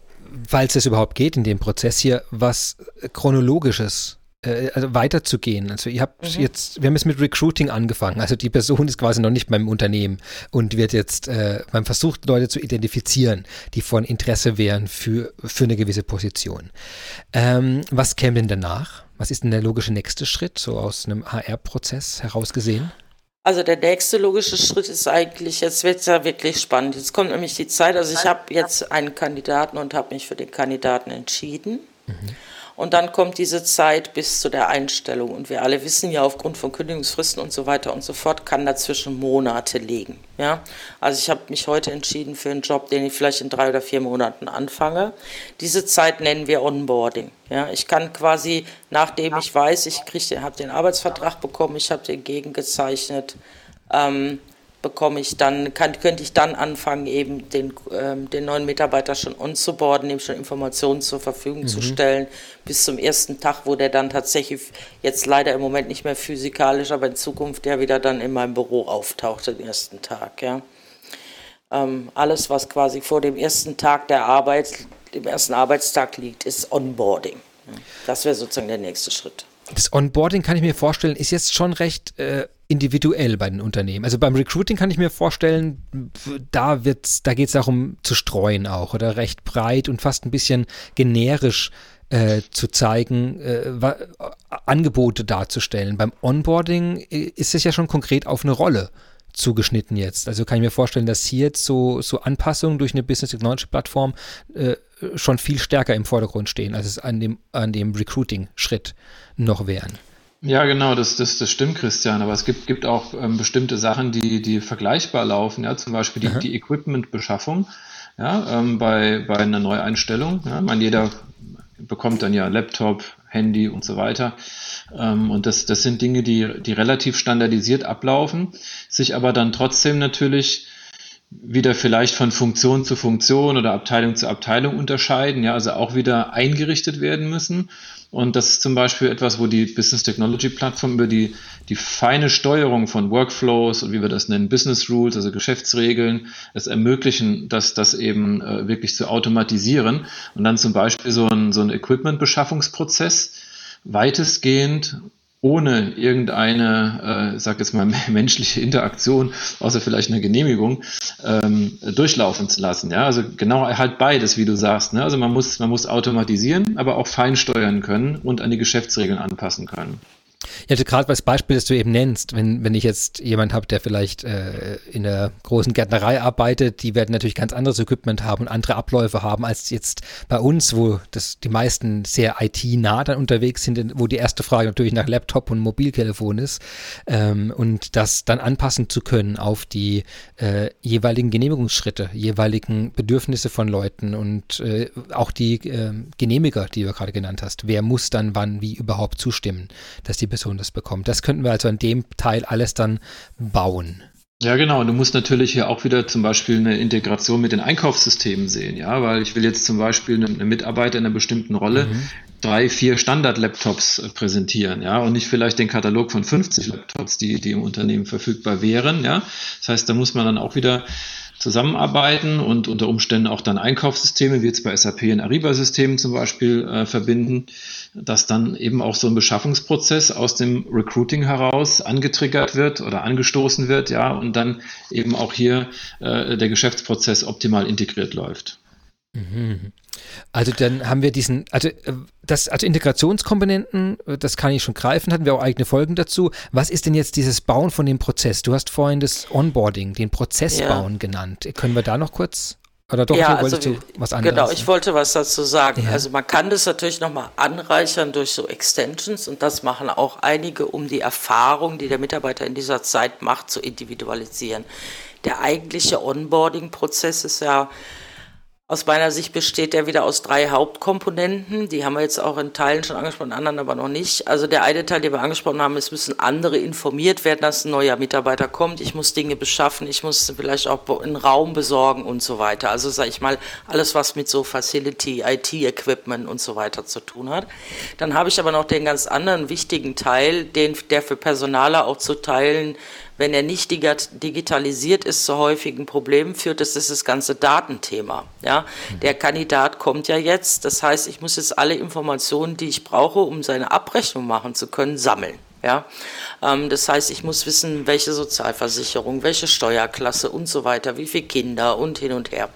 falls es überhaupt geht in dem Prozess hier, was chronologisches äh, also weiterzugehen. Also ihr habt mhm. jetzt, wir haben jetzt mit Recruiting angefangen. Also die Person ist quasi noch nicht beim Unternehmen und wird jetzt, äh, man versucht Leute zu identifizieren, die von Interesse wären für, für eine gewisse Position. Ähm, was käme denn danach? Was ist denn der logische nächste Schritt, so aus einem HR-Prozess herausgesehen? Also der nächste logische Schritt ist eigentlich, jetzt wird es ja wirklich spannend. Jetzt kommt nämlich die Zeit, also ich habe jetzt einen Kandidaten und habe mich für den Kandidaten entschieden. Mhm. Und dann kommt diese Zeit bis zu der Einstellung. Und wir alle wissen ja, aufgrund von Kündigungsfristen und so weiter und so fort, kann dazwischen Monate liegen. Ja? Also ich habe mich heute entschieden für einen Job, den ich vielleicht in drei oder vier Monaten anfange. Diese Zeit nennen wir Onboarding. Ja? Ich kann quasi, nachdem ich weiß, ich habe den Arbeitsvertrag bekommen, ich habe den gegengezeichnet, ähm, bekomme ich dann, kann, könnte ich dann anfangen, eben den, ähm, den neuen Mitarbeiter schon onzuboarden, ihm schon Informationen zur Verfügung mhm. zu stellen, bis zum ersten Tag, wo der dann tatsächlich jetzt leider im Moment nicht mehr physikalisch, aber in Zukunft ja wieder dann in meinem Büro auftaucht, den ersten Tag, ja. Ähm, alles, was quasi vor dem ersten Tag der Arbeit, dem ersten Arbeitstag liegt, ist Onboarding. Das wäre sozusagen der nächste Schritt. Das Onboarding kann ich mir vorstellen, ist jetzt schon recht äh, individuell bei den Unternehmen. Also beim Recruiting kann ich mir vorstellen, da da geht es darum zu streuen auch oder recht breit und fast ein bisschen generisch äh, zu zeigen, äh, Angebote darzustellen. Beim Onboarding äh, ist es ja schon konkret auf eine Rolle zugeschnitten jetzt. Also kann ich mir vorstellen, dass hier jetzt so, so Anpassungen durch eine Business Technology Plattform äh, schon viel stärker im Vordergrund stehen, als es an dem, an dem Recruiting-Schritt noch wären. Ja, genau, das, das, das stimmt, Christian. Aber es gibt, gibt auch ähm, bestimmte Sachen, die, die vergleichbar laufen. Ja, zum Beispiel die, die Equipment-Beschaffung. Ja, ähm, bei, bei einer Neueinstellung. Ja, man jeder bekommt dann ja Laptop, Handy und so weiter. Ähm, und das, das sind Dinge, die, die relativ standardisiert ablaufen, sich aber dann trotzdem natürlich wieder vielleicht von Funktion zu Funktion oder Abteilung zu Abteilung unterscheiden, ja, also auch wieder eingerichtet werden müssen. Und das ist zum Beispiel etwas, wo die Business Technology Plattform über die, die feine Steuerung von Workflows und wie wir das nennen, Business Rules, also Geschäftsregeln, es ermöglichen, dass das eben äh, wirklich zu automatisieren und dann zum Beispiel so ein, so ein Equipment-Beschaffungsprozess weitestgehend ohne irgendeine, äh, sag jetzt mal, menschliche Interaktion, außer vielleicht eine Genehmigung, ähm, durchlaufen zu lassen. Ja, also genau halt beides, wie du sagst. Ne? Also man muss, man muss automatisieren, aber auch fein steuern können und an die Geschäftsregeln anpassen können. Ja, also gerade das Beispiel, das du eben nennst, wenn, wenn ich jetzt jemand habe, der vielleicht äh, in der großen Gärtnerei arbeitet, die werden natürlich ganz anderes Equipment haben und andere Abläufe haben als jetzt bei uns, wo das die meisten sehr IT-nah dann unterwegs sind, wo die erste Frage natürlich nach Laptop und Mobiltelefon ist ähm, und das dann anpassen zu können auf die äh, jeweiligen Genehmigungsschritte, jeweiligen Bedürfnisse von Leuten und äh, auch die äh, Genehmiger, die du gerade genannt hast. Wer muss dann wann wie überhaupt zustimmen, dass die Person das bekommt? Das könnten wir also an dem Teil alles dann bauen. Ja, genau. Und du musst natürlich hier auch wieder zum Beispiel eine Integration mit den Einkaufssystemen sehen, ja, weil ich will jetzt zum Beispiel eine Mitarbeiter in einer bestimmten Rolle mhm. drei, vier Standard-Laptops äh, präsentieren, ja, und nicht vielleicht den Katalog von 50 Laptops, die, die im Unternehmen verfügbar wären, ja. Das heißt, da muss man dann auch wieder zusammenarbeiten und unter Umständen auch dann Einkaufssysteme, wie jetzt bei SAP in Ariba-Systemen zum Beispiel, äh, verbinden, dass dann eben auch so ein Beschaffungsprozess aus dem Recruiting heraus angetriggert wird oder angestoßen wird, ja, und dann eben auch hier äh, der Geschäftsprozess optimal integriert läuft. Mhm. Also dann haben wir diesen, also äh, das, also Integrationskomponenten, äh, das kann ich schon greifen, hatten wir auch eigene Folgen dazu. Was ist denn jetzt dieses Bauen von dem Prozess? Du hast vorhin das Onboarding, den Prozess ja. bauen genannt. Können wir da noch kurz? Oder doch, ja, also, du was anderes? Genau, ich wollte was dazu sagen. Ja. Also man kann das natürlich nochmal anreichern durch so Extensions und das machen auch einige, um die Erfahrung, die der Mitarbeiter in dieser Zeit macht, zu individualisieren. Der eigentliche Onboarding-Prozess ist ja aus meiner Sicht besteht er wieder aus drei Hauptkomponenten. Die haben wir jetzt auch in Teilen schon angesprochen, anderen aber noch nicht. Also der eine Teil, den wir angesprochen haben, es müssen andere informiert werden, dass ein neuer Mitarbeiter kommt. Ich muss Dinge beschaffen, ich muss vielleicht auch einen Raum besorgen und so weiter. Also sage ich mal, alles, was mit so Facility, IT-Equipment und so weiter zu tun hat. Dann habe ich aber noch den ganz anderen wichtigen Teil, den, der für Personaler auch zu teilen wenn er nicht digitalisiert ist, zu häufigen Problemen führt. Das ist das ganze Datenthema. Ja, mhm. der Kandidat kommt ja jetzt. Das heißt, ich muss jetzt alle Informationen, die ich brauche, um seine Abrechnung machen zu können, sammeln. Ja, ähm, das heißt, ich muss wissen, welche Sozialversicherung, welche Steuerklasse und so weiter, wie viele Kinder und hin und her,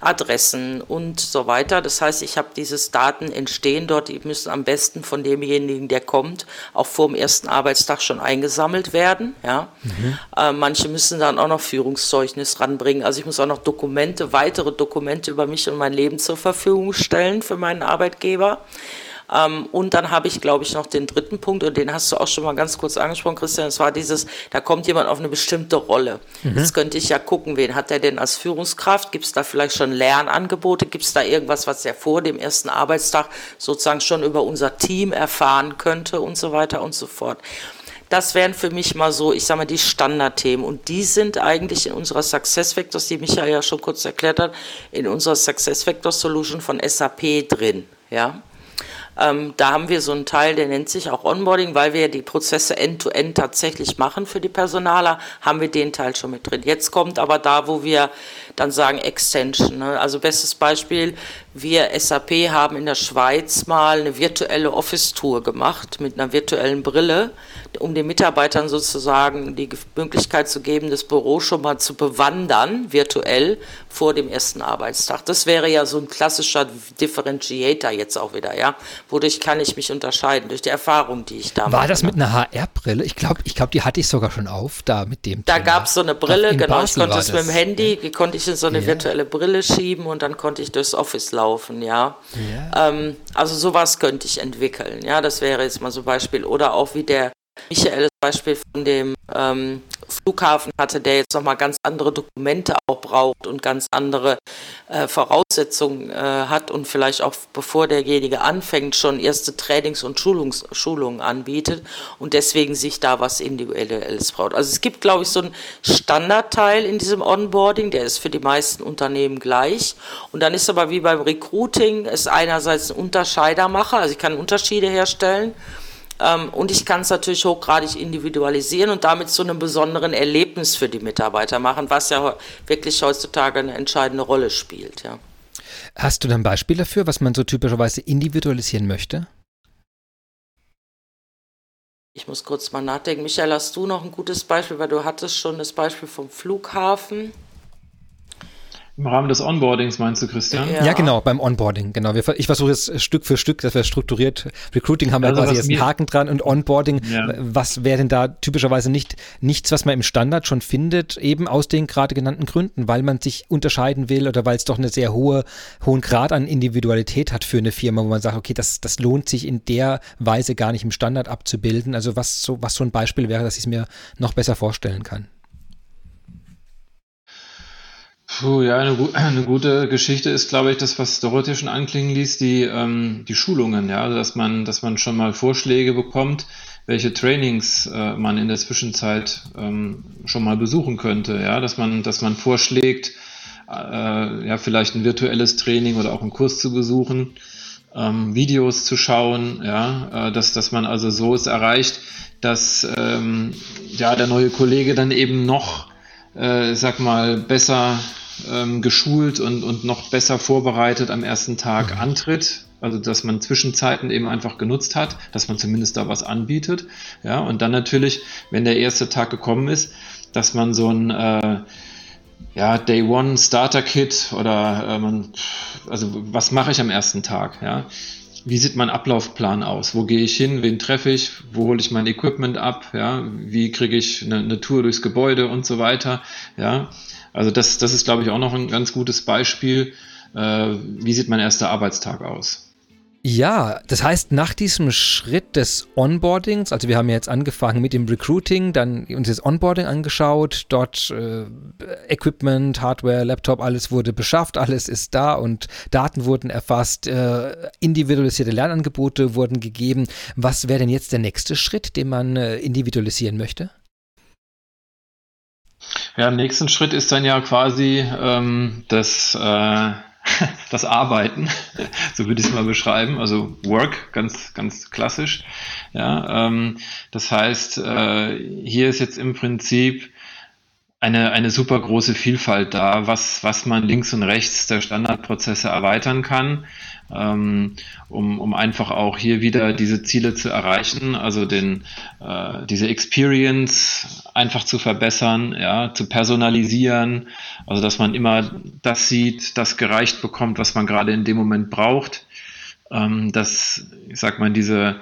Adressen und so weiter. Das heißt, ich habe dieses Daten entstehen dort, die müssen am besten von demjenigen, der kommt, auch vor dem ersten Arbeitstag schon eingesammelt werden. Ja, mhm. äh, manche müssen dann auch noch Führungszeugnis ranbringen. Also ich muss auch noch Dokumente, weitere Dokumente über mich und mein Leben zur Verfügung stellen für meinen Arbeitgeber. Ähm, und dann habe ich, glaube ich, noch den dritten Punkt, und den hast du auch schon mal ganz kurz angesprochen, Christian, das war dieses, da kommt jemand auf eine bestimmte Rolle. Mhm. Jetzt könnte ich ja gucken, wen hat er denn als Führungskraft? Gibt es da vielleicht schon Lernangebote? Gibt es da irgendwas, was er vor dem ersten Arbeitstag sozusagen schon über unser Team erfahren könnte und so weiter und so fort? Das wären für mich mal so, ich sage mal, die Standardthemen. Und die sind eigentlich in unserer Success Factors, die Michael ja schon kurz erklärt hat, in unserer Success Factor Solution von SAP drin. Ja. Ähm, da haben wir so einen Teil, der nennt sich auch Onboarding, weil wir die Prozesse end-to-end -end tatsächlich machen für die Personaler, haben wir den Teil schon mit drin. Jetzt kommt aber da, wo wir dann sagen Extension. Ne? Also bestes Beispiel, wir SAP haben in der Schweiz mal eine virtuelle Office-Tour gemacht mit einer virtuellen Brille, um den Mitarbeitern sozusagen die Möglichkeit zu geben, das Büro schon mal zu bewandern, virtuell, vor dem ersten Arbeitstag. Das wäre ja so ein klassischer Differentiator jetzt auch wieder, ja. Wodurch kann ich mich unterscheiden? Durch die Erfahrung, die ich da War das mit einer HR-Brille? Ich glaube, ich glaub, die hatte ich sogar schon auf, da mit dem. Da gab es so eine Brille, genau. Basel ich konnte es mit dem Handy, die konnte ich in so eine ja. virtuelle Brille schieben und dann konnte ich durchs Office laufen, ja. ja. Ähm, also sowas könnte ich entwickeln, ja. Das wäre jetzt mal so ein Beispiel. Oder auch wie der Michael das Beispiel von dem ähm, Flughafen hatte, der jetzt nochmal ganz andere Dokumente auch braucht und ganz andere äh, Voraussetzungen äh, hat und vielleicht auch bevor derjenige anfängt, schon erste Trainings- und Schulungs Schulungen anbietet und deswegen sich da was Individuelles braucht. Also es gibt, glaube ich, so einen Standardteil in diesem Onboarding, der ist für die meisten Unternehmen gleich. Und dann ist aber wie beim Recruiting, ist einerseits ein Unterscheidermacher, also ich kann Unterschiede herstellen ähm, und ich kann es natürlich hochgradig individualisieren und damit zu einem besonderen Erlebnis für die Mitarbeiter machen, was ja wirklich heutzutage eine entscheidende Rolle spielt. Ja. Hast du dann Beispiele dafür, was man so typischerweise individualisieren möchte? Ich muss kurz mal nachdenken. Michael, hast du noch ein gutes Beispiel, weil du hattest schon das Beispiel vom Flughafen. Im Rahmen des Onboardings meinst du, Christian? Ja, ja genau, beim Onboarding, genau. ich versuche jetzt Stück für Stück, dass wir strukturiert. Recruiting haben wir also quasi jetzt einen Haken dran und Onboarding. Ja. Was wäre denn da typischerweise nicht nichts, was man im Standard schon findet, eben aus den gerade genannten Gründen, weil man sich unterscheiden will oder weil es doch eine sehr hohe, hohen Grad an Individualität hat für eine Firma, wo man sagt, okay, das, das lohnt sich in der Weise gar nicht im Standard abzubilden. Also was so, was so ein Beispiel wäre, dass ich es mir noch besser vorstellen kann. Puh, ja, eine, eine, gute Geschichte ist, glaube ich, das, was Dorothee schon anklingen ließ, die, ähm, die Schulungen, ja, also dass man, dass man schon mal Vorschläge bekommt, welche Trainings äh, man in der Zwischenzeit ähm, schon mal besuchen könnte, ja, dass man, dass man vorschlägt, äh, ja, vielleicht ein virtuelles Training oder auch einen Kurs zu besuchen, ähm, Videos zu schauen, ja, äh, dass, dass man also so es erreicht, dass ähm, ja, der neue Kollege dann eben noch, äh, sag mal, besser ähm, geschult und, und noch besser vorbereitet am ersten Tag mhm. antritt. Also, dass man Zwischenzeiten eben einfach genutzt hat, dass man zumindest da was anbietet. Ja, und dann natürlich, wenn der erste Tag gekommen ist, dass man so ein äh, ja, Day One Starter Kit oder äh, man, also was mache ich am ersten Tag? Ja, wie sieht mein Ablaufplan aus? Wo gehe ich hin? Wen treffe ich? Wo hole ich mein Equipment ab? Ja, wie kriege ich eine, eine Tour durchs Gebäude und so weiter? Ja, also das, das ist, glaube ich, auch noch ein ganz gutes Beispiel. Äh, wie sieht mein erster Arbeitstag aus? Ja, das heißt, nach diesem Schritt des Onboardings, also wir haben ja jetzt angefangen mit dem Recruiting, dann uns das Onboarding angeschaut, dort äh, Equipment, Hardware, Laptop, alles wurde beschafft, alles ist da und Daten wurden erfasst, äh, individualisierte Lernangebote wurden gegeben. Was wäre denn jetzt der nächste Schritt, den man äh, individualisieren möchte? Ja, im nächsten Schritt ist dann ja quasi ähm, das, äh, das Arbeiten, so würde ich es mal beschreiben, also Work, ganz, ganz klassisch. Ja, ähm, das heißt, äh, hier ist jetzt im Prinzip eine, eine super große Vielfalt da, was, was man links und rechts der Standardprozesse erweitern kann ähm, um, um einfach auch hier wieder diese Ziele zu erreichen, also den, äh, diese Experience einfach zu verbessern, ja, zu personalisieren, also dass man immer das sieht, das gereicht bekommt, was man gerade in dem Moment braucht, ähm, dass, ich sag mal, diese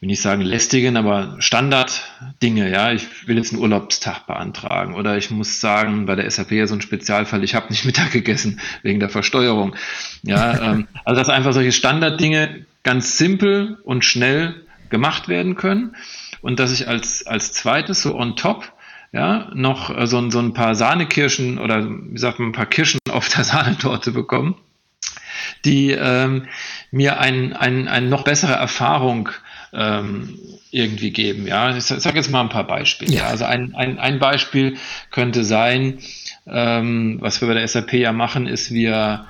will nicht sagen lästigen, aber Standarddinge, ja, ich will jetzt einen Urlaubstag beantragen oder ich muss sagen, bei der SAP ja so ein Spezialfall, ich habe nicht Mittag gegessen wegen der Versteuerung. Ja, ähm, also dass einfach solche Standarddinge ganz simpel und schnell gemacht werden können und dass ich als, als zweites so on top ja, noch äh, so, so ein paar Sahnekirschen oder wie sagt man, ein paar Kirschen auf der Sahnetorte bekommen, die ähm, mir ein, ein, eine noch bessere Erfahrung ähm, irgendwie geben. Ja, ich sage jetzt mal ein paar Beispiele. Ja. Also ein, ein, ein Beispiel könnte sein, ähm, was wir bei der SAP ja machen, ist wir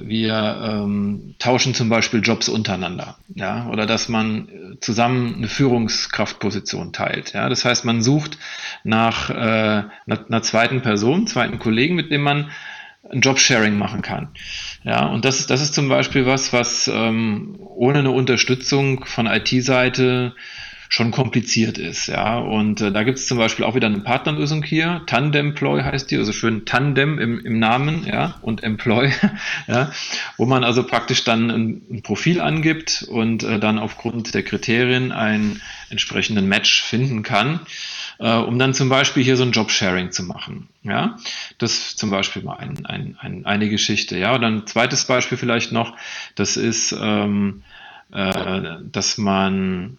wir ähm, tauschen zum Beispiel Jobs untereinander, ja, oder dass man zusammen eine Führungskraftposition teilt. Ja, das heißt, man sucht nach äh, einer, einer zweiten Person, zweiten Kollegen, mit dem man ein Jobsharing machen kann. Ja, und das, das ist zum Beispiel was, was ähm, ohne eine Unterstützung von IT-Seite schon kompliziert ist. Ja, und äh, da gibt es zum Beispiel auch wieder eine Partnerlösung hier. Tandemploy heißt die, also schön Tandem im, im Namen, ja, und Employ, ja, wo man also praktisch dann ein, ein Profil angibt und äh, dann aufgrund der Kriterien einen entsprechenden Match finden kann äh, um dann zum Beispiel hier so ein Jobsharing zu machen. Ja, das zum Beispiel mal ein, ein, ein, eine Geschichte. Ja, und ein zweites Beispiel vielleicht noch, das ist, ähm, äh, dass man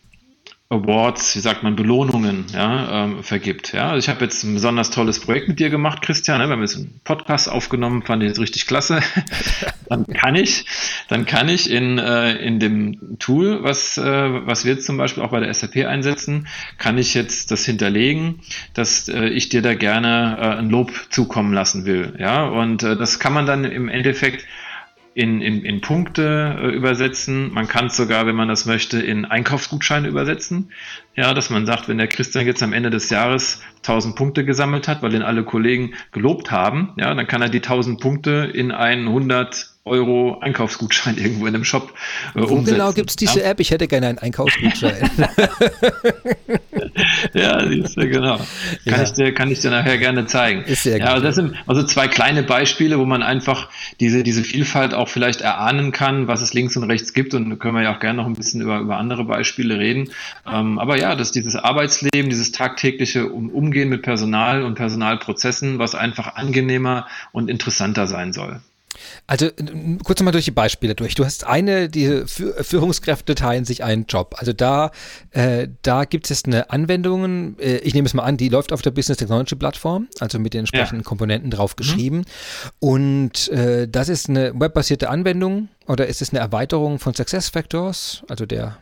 Awards, wie sagt man, Belohnungen ja, ähm, vergibt. Ja? Also ich habe jetzt ein besonders tolles Projekt mit dir gemacht, Christian. Ne? Wir haben jetzt einen Podcast aufgenommen, fand ich jetzt richtig klasse. dann kann ich, dann kann ich in, äh, in dem Tool, was, äh, was wir jetzt zum Beispiel auch bei der SAP einsetzen, kann ich jetzt das hinterlegen, dass äh, ich dir da gerne äh, ein Lob zukommen lassen will. Ja, und äh, das kann man dann im Endeffekt in, in, in Punkte äh, übersetzen. Man kann es sogar, wenn man das möchte, in Einkaufsgutscheine übersetzen. Ja, dass man sagt, wenn der Christian jetzt am Ende des Jahres 1000 Punkte gesammelt hat, weil ihn alle Kollegen gelobt haben, ja, dann kann er die 1000 Punkte in einen 100 Euro Einkaufsgutschein irgendwo in einem Shop äh, Wo umsetzen. genau gibt es diese? App? Ich hätte gerne einen Einkaufsgutschein. ja, siehst du, genau. Kann, ja. ich dir, kann ich dir nachher gerne zeigen. Ist sehr ja, gut. Also das sind also zwei kleine Beispiele, wo man einfach diese, diese Vielfalt auch vielleicht erahnen kann, was es links und rechts gibt. Und da können wir ja auch gerne noch ein bisschen über, über andere Beispiele reden. Ähm, aber ja, dass dieses Arbeitsleben, dieses tagtägliche Umgehen mit Personal und Personalprozessen, was einfach angenehmer und interessanter sein soll. Also kurz mal durch die Beispiele durch. Du hast eine, die Führungskräfte teilen sich einen Job. Also da, äh, da gibt es eine Anwendung, äh, ich nehme es mal an, die läuft auf der Business Technology Plattform, also mit den entsprechenden ja. Komponenten drauf mhm. geschrieben. Mhm. Und äh, das ist eine webbasierte Anwendung oder ist es eine Erweiterung von SuccessFactors, also der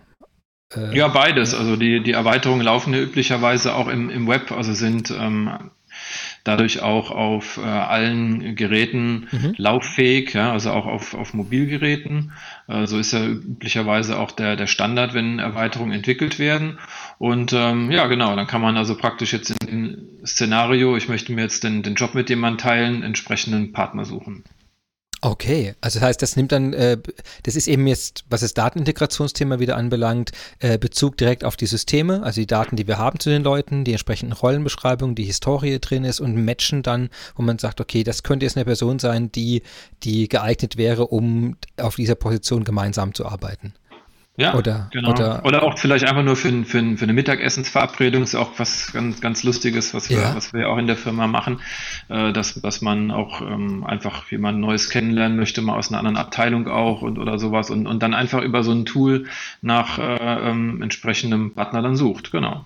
äh, ja, beides. Also die, die Erweiterungen laufen ja üblicherweise auch im, im Web, also sind ähm, dadurch auch auf äh, allen Geräten mhm. lauffähig, ja, also auch auf, auf Mobilgeräten. Äh, so ist ja üblicherweise auch der, der Standard, wenn Erweiterungen entwickelt werden. Und ähm, ja, genau, dann kann man also praktisch jetzt im Szenario, ich möchte mir jetzt den, den Job mit jemandem teilen, entsprechenden Partner suchen. Okay, also das heißt, das nimmt dann, äh, das ist eben jetzt, was das Datenintegrationsthema wieder anbelangt, äh, Bezug direkt auf die Systeme, also die Daten, die wir haben zu den Leuten, die entsprechenden Rollenbeschreibungen, die Historie drin ist und matchen dann, wo man sagt, okay, das könnte jetzt eine Person sein, die, die geeignet wäre, um auf dieser Position gemeinsam zu arbeiten. Ja, oder, genau. oder, oder auch vielleicht einfach nur für, für, für eine Mittagessensverabredung ist auch was ganz, ganz Lustiges, was wir, ja. was wir auch in der Firma machen, äh, dass, dass man auch ähm, einfach jemand Neues kennenlernen möchte, mal aus einer anderen Abteilung auch und oder sowas und, und dann einfach über so ein Tool nach äh, ähm, entsprechendem Partner dann sucht, genau.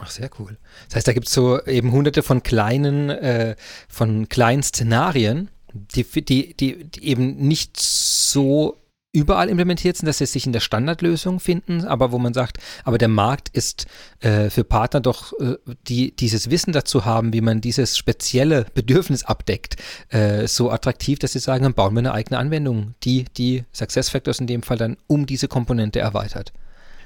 Ach, sehr cool. Das heißt, da gibt es so eben hunderte von kleinen, äh, von kleinen Szenarien, die, die, die, die eben nicht so überall implementiert sind, dass sie sich in der Standardlösung finden, aber wo man sagt, aber der Markt ist äh, für Partner doch, äh, die dieses Wissen dazu haben, wie man dieses spezielle Bedürfnis abdeckt, äh, so attraktiv, dass sie sagen, dann bauen wir eine eigene Anwendung, die die Success Factors in dem Fall dann um diese Komponente erweitert.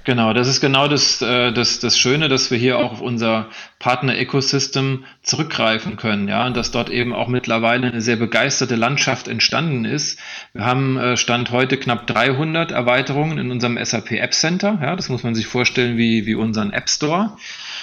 Genau, das ist genau das, äh, das, das Schöne, dass wir hier auch auf unser Partner-Ecosystem zurückgreifen können, ja, und dass dort eben auch mittlerweile eine sehr begeisterte Landschaft entstanden ist. Wir haben äh, Stand heute knapp 300 Erweiterungen in unserem SAP App Center, ja, das muss man sich vorstellen wie, wie unseren App Store.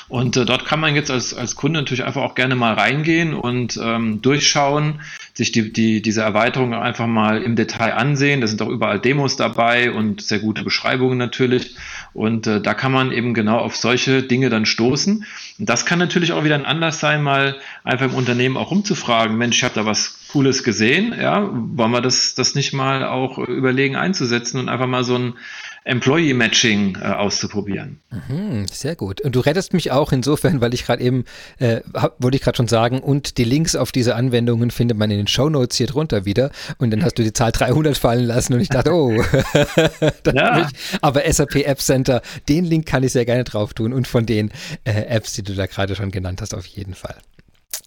Und äh, dort kann man jetzt als, als Kunde natürlich einfach auch gerne mal reingehen und ähm, durchschauen, sich die, die, diese Erweiterung einfach mal im Detail ansehen. Da sind auch überall Demos dabei und sehr gute Beschreibungen natürlich. Und äh, da kann man eben genau auf solche Dinge dann stoßen. Und das kann natürlich auch wieder ein Anlass sein, mal einfach im Unternehmen auch umzufragen, Mensch, ich habe da was Cooles gesehen, ja, wollen wir das, das nicht mal auch überlegen einzusetzen und einfach mal so ein Employee Matching äh, auszuprobieren. Mhm, sehr gut. Und du rettest mich auch insofern, weil ich gerade eben, äh, wollte ich gerade schon sagen, und die Links auf diese Anwendungen findet man in den Show Notes hier drunter wieder. Und dann hast du die Zahl 300 fallen lassen und ich dachte, oh, ja. ich, aber SAP App Center, den Link kann ich sehr gerne drauf tun und von den äh, Apps, die du da gerade schon genannt hast, auf jeden Fall.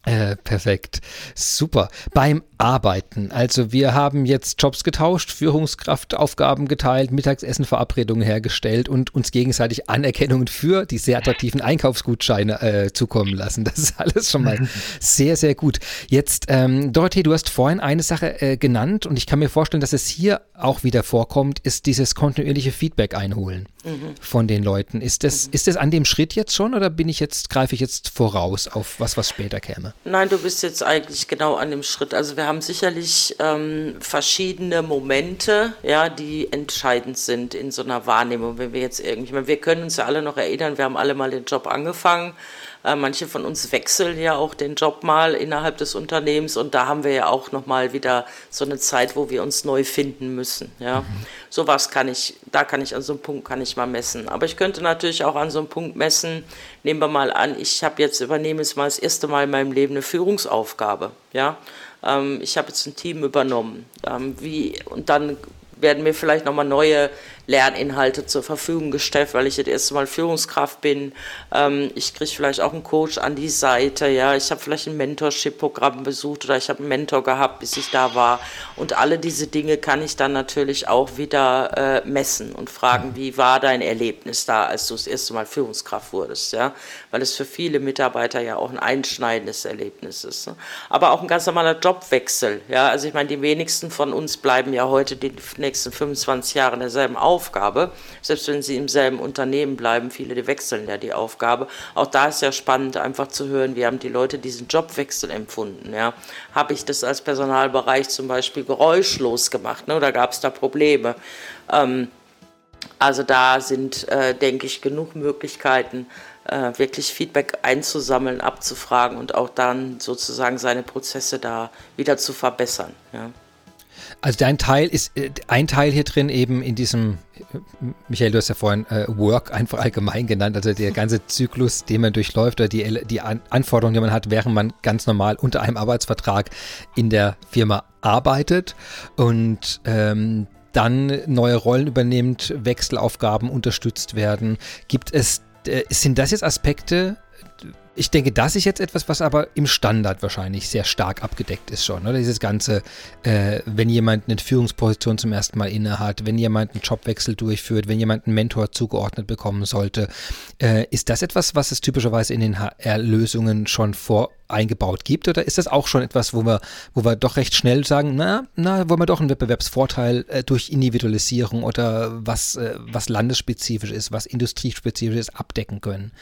Äh, perfekt. Super. Beim Arbeiten. Also wir haben jetzt Jobs getauscht, Führungskraft, Aufgaben geteilt, Mittagsessen, Verabredungen hergestellt und uns gegenseitig Anerkennungen für die sehr attraktiven Einkaufsgutscheine äh, zukommen lassen. Das ist alles schon mal sehr, sehr gut. Jetzt, ähm, Dorothee, du hast vorhin eine Sache äh, genannt und ich kann mir vorstellen, dass es hier auch wieder vorkommt, ist dieses kontinuierliche Feedback einholen mhm. von den Leuten. Ist das, mhm. ist das an dem Schritt jetzt schon oder bin ich jetzt, greife ich jetzt voraus auf was, was später käme? Nein, du bist jetzt eigentlich genau an dem Schritt. Also wir haben sicherlich ähm, verschiedene Momente, ja, die entscheidend sind in so einer Wahrnehmung. Wenn wir jetzt irgendwie, wir können uns ja alle noch erinnern, wir haben alle mal den Job angefangen äh, manche von uns wechseln ja auch den Job mal innerhalb des Unternehmens und da haben wir ja auch nochmal wieder so eine Zeit, wo wir uns neu finden müssen. Ja. Mhm. Sowas kann ich, da kann ich an so einem Punkt kann ich mal messen. Aber ich könnte natürlich auch an so einem Punkt messen, nehmen wir mal an, ich habe jetzt, übernehme jetzt mal das erste Mal in meinem Leben eine Führungsaufgabe. Ja. Ähm, ich habe jetzt ein Team übernommen. Ähm, wie, und dann werden mir vielleicht nochmal neue Lerninhalte zur Verfügung gestellt, weil ich das erste Mal Führungskraft bin. Ähm, ich kriege vielleicht auch einen Coach an die Seite. Ja, ich habe vielleicht ein Mentorship-Programm besucht oder ich habe einen Mentor gehabt, bis ich da war. Und alle diese Dinge kann ich dann natürlich auch wieder äh, messen und fragen, wie war dein Erlebnis da, als du das erste Mal Führungskraft wurdest. Ja, weil es für viele Mitarbeiter ja auch ein einschneidendes Erlebnis ist. Ne? Aber auch ein ganz normaler Jobwechsel. Ja, also ich meine, die wenigsten von uns bleiben ja heute die nächsten 25 Jahre in derselben Aufgabe. Aufgabe, selbst wenn sie im selben Unternehmen bleiben, viele die wechseln ja die Aufgabe. Auch da ist ja spannend, einfach zu hören, wie haben die Leute diesen Jobwechsel empfunden. Ja? Habe ich das als Personalbereich zum Beispiel geräuschlos gemacht ne? oder gab es da Probleme? Ähm, also da sind, äh, denke ich, genug Möglichkeiten, äh, wirklich Feedback einzusammeln, abzufragen und auch dann sozusagen seine Prozesse da wieder zu verbessern. Ja. Also dein Teil ist, äh, ein Teil hier drin eben in diesem, Michael, du hast ja vorhin äh, Work einfach allgemein genannt, also der ganze Zyklus, den man durchläuft oder die, die Anforderungen, die man hat, während man ganz normal unter einem Arbeitsvertrag in der Firma arbeitet und ähm, dann neue Rollen übernimmt, Wechselaufgaben unterstützt werden. Gibt es, äh, sind das jetzt Aspekte, ich denke, das ist jetzt etwas, was aber im Standard wahrscheinlich sehr stark abgedeckt ist schon. Oder? Dieses ganze, äh, wenn jemand eine Führungsposition zum ersten Mal innehat, wenn jemand einen Jobwechsel durchführt, wenn jemand einen Mentor zugeordnet bekommen sollte. Äh, ist das etwas, was es typischerweise in den HR-Lösungen schon vor eingebaut gibt? Oder ist das auch schon etwas, wo wir, wo wir doch recht schnell sagen, na, na, wollen wir doch einen Wettbewerbsvorteil äh, durch Individualisierung oder was, äh, was landesspezifisch ist, was industriespezifisch ist, abdecken können?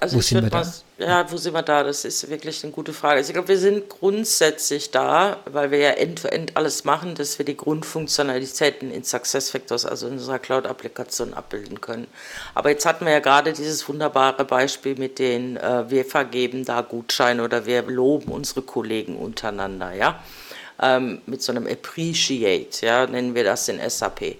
Also wo sind wir da? ja, wo sind wir da? Das ist wirklich eine gute Frage. Also ich glaube, wir sind grundsätzlich da, weil wir ja end-to-end -end alles machen, dass wir die Grundfunktionalitäten in SuccessFactors, also in unserer Cloud-Applikation, abbilden können. Aber jetzt hatten wir ja gerade dieses wunderbare Beispiel mit den, äh, wir vergeben da Gutscheine oder wir loben unsere Kollegen untereinander, ja, ähm, mit so einem Appreciate, ja, nennen wir das in SAP.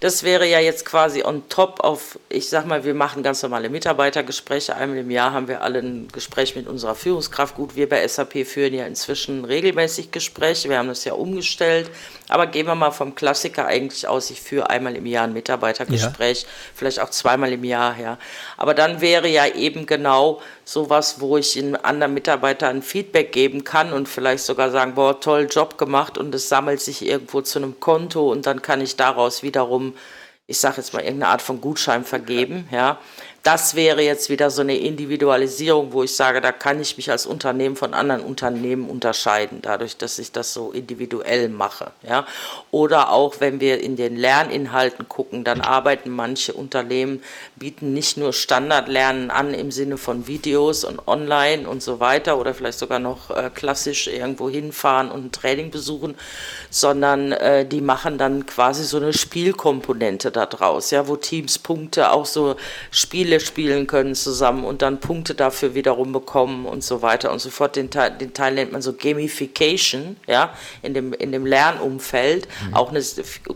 Das wäre ja jetzt quasi on top auf, ich sag mal, wir machen ganz normale Mitarbeitergespräche. Einmal im Jahr haben wir alle ein Gespräch mit unserer Führungskraft. Gut, wir bei SAP führen ja inzwischen regelmäßig Gespräche. Wir haben das ja umgestellt. Aber gehen wir mal vom Klassiker eigentlich aus, ich führe einmal im Jahr ein Mitarbeitergespräch, ja. vielleicht auch zweimal im Jahr, ja. Aber dann wäre ja eben genau sowas, wo ich in anderen Mitarbeitern ein Feedback geben kann und vielleicht sogar sagen, boah, toll Job gemacht und es sammelt sich irgendwo zu einem Konto und dann kann ich daraus wiederum, ich sage jetzt mal, irgendeine Art von Gutschein vergeben, ja. Das wäre jetzt wieder so eine Individualisierung, wo ich sage, da kann ich mich als Unternehmen von anderen Unternehmen unterscheiden, dadurch, dass ich das so individuell mache. Ja? Oder auch, wenn wir in den Lerninhalten gucken, dann arbeiten manche Unternehmen, bieten nicht nur Standardlernen an im Sinne von Videos und online und so weiter oder vielleicht sogar noch äh, klassisch irgendwo hinfahren und ein Training besuchen, sondern äh, die machen dann quasi so eine Spielkomponente daraus, ja, wo Teams Punkte auch so Spiele Spiele spielen können zusammen und dann Punkte dafür wiederum bekommen und so weiter und so fort. Den Teil, den Teil nennt man so Gamification, ja, in dem, in dem Lernumfeld. Mhm. Auch eine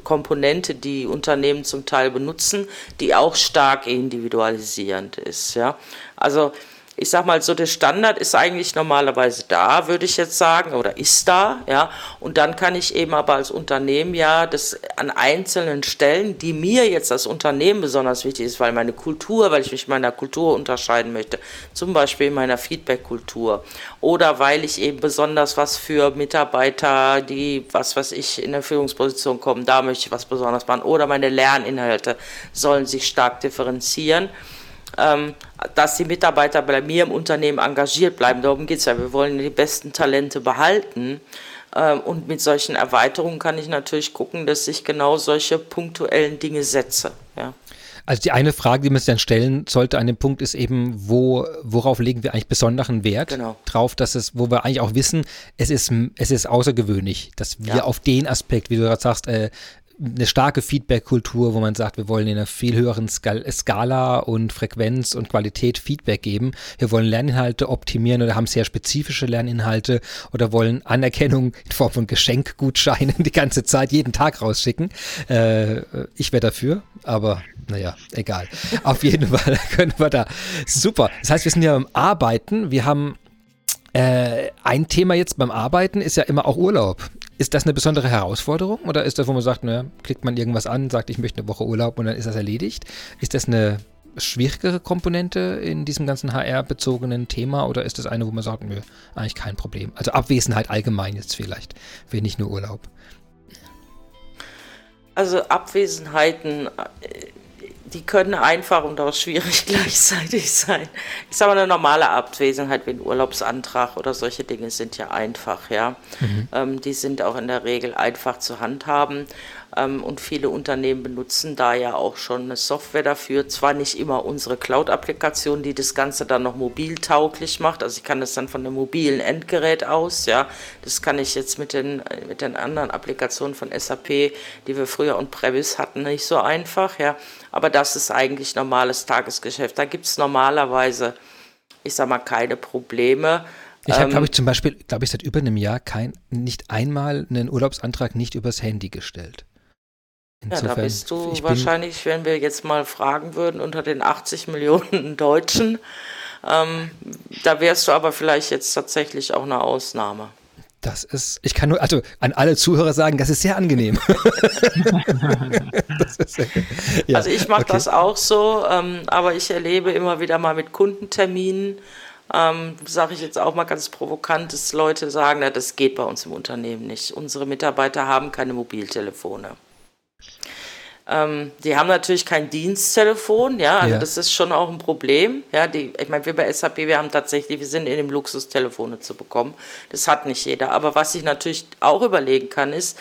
Komponente, die Unternehmen zum Teil benutzen, die auch stark individualisierend ist, ja. Also, ich sag mal so, der Standard ist eigentlich normalerweise da, würde ich jetzt sagen, oder ist da, ja. Und dann kann ich eben aber als Unternehmen ja das an einzelnen Stellen, die mir jetzt als Unternehmen besonders wichtig ist, weil meine Kultur, weil ich mich meiner Kultur unterscheiden möchte, zum Beispiel in meiner Feedback-Kultur, oder weil ich eben besonders was für Mitarbeiter, die, was weiß ich, in der Führungsposition kommen, da möchte ich was besonders machen, oder meine Lerninhalte sollen sich stark differenzieren ähm, dass die Mitarbeiter bei mir im Unternehmen engagiert bleiben. Darum geht es ja. Wir wollen die besten Talente behalten. Ähm, und mit solchen Erweiterungen kann ich natürlich gucken, dass ich genau solche punktuellen Dinge setze. Ja. Also die eine Frage, die man sich dann stellen sollte an dem Punkt ist eben, wo, worauf legen wir eigentlich besonderen Wert genau. drauf, dass es, wo wir eigentlich auch wissen, es ist, es ist außergewöhnlich, dass wir ja. auf den Aspekt, wie du gerade sagst, äh, eine starke Feedback-Kultur, wo man sagt, wir wollen in einer viel höheren Skala und Frequenz und Qualität Feedback geben. Wir wollen Lerninhalte optimieren oder haben sehr spezifische Lerninhalte oder wollen Anerkennung in Form von Geschenkgutscheinen die ganze Zeit, jeden Tag rausschicken. Äh, ich wäre dafür, aber naja, egal. Auf jeden Fall können wir da. Super. Das heißt, wir sind ja am Arbeiten. Wir haben äh, ein Thema jetzt beim Arbeiten ist ja immer auch Urlaub. Ist das eine besondere Herausforderung oder ist das, wo man sagt, naja, klickt man irgendwas an, sagt, ich möchte eine Woche Urlaub und dann ist das erledigt? Ist das eine schwierigere Komponente in diesem ganzen HR-bezogenen Thema oder ist das eine, wo man sagt, nö, eigentlich kein Problem? Also Abwesenheit allgemein jetzt vielleicht, wenn nicht nur Urlaub. Also Abwesenheiten, äh, die können einfach und auch schwierig gleichzeitig sein. Ich sage mal, eine normale Abwesenheit wie ein Urlaubsantrag oder solche Dinge sind ja einfach, ja. Mhm. Ähm, die sind auch in der Regel einfach zu handhaben. Ähm, und viele Unternehmen benutzen da ja auch schon eine Software dafür. Zwar nicht immer unsere Cloud-Applikation, die das Ganze dann noch mobil tauglich macht. Also ich kann das dann von einem mobilen Endgerät aus, ja. Das kann ich jetzt mit den, mit den anderen Applikationen von SAP, die wir früher und Previs hatten, nicht so einfach, ja. Aber das ist eigentlich normales Tagesgeschäft. Da gibt es normalerweise, ich sag mal, keine Probleme. Ich habe, glaube ich, ähm, zum Beispiel, glaube ich, seit über einem Jahr kein, nicht einmal einen Urlaubsantrag nicht übers Handy gestellt. Insofern, ja, da bist du wahrscheinlich, wenn wir jetzt mal fragen würden, unter den 80 Millionen Deutschen, ähm, da wärst du aber vielleicht jetzt tatsächlich auch eine Ausnahme. Das ist, ich kann nur, also an alle Zuhörer sagen, das ist sehr angenehm. ist, ja, also ich mache okay. das auch so, ähm, aber ich erlebe immer wieder mal mit Kundenterminen, ähm, sage ich jetzt auch mal ganz provokant, dass Leute sagen, na, das geht bei uns im Unternehmen nicht. Unsere Mitarbeiter haben keine Mobiltelefone. Ähm, die haben natürlich kein Diensttelefon, ja, also ja. das ist schon auch ein Problem. Ja, die, ich meine, wir bei SAP, wir haben tatsächlich, wir sind in dem Luxus, Telefone zu bekommen. Das hat nicht jeder. Aber was ich natürlich auch überlegen kann, ist,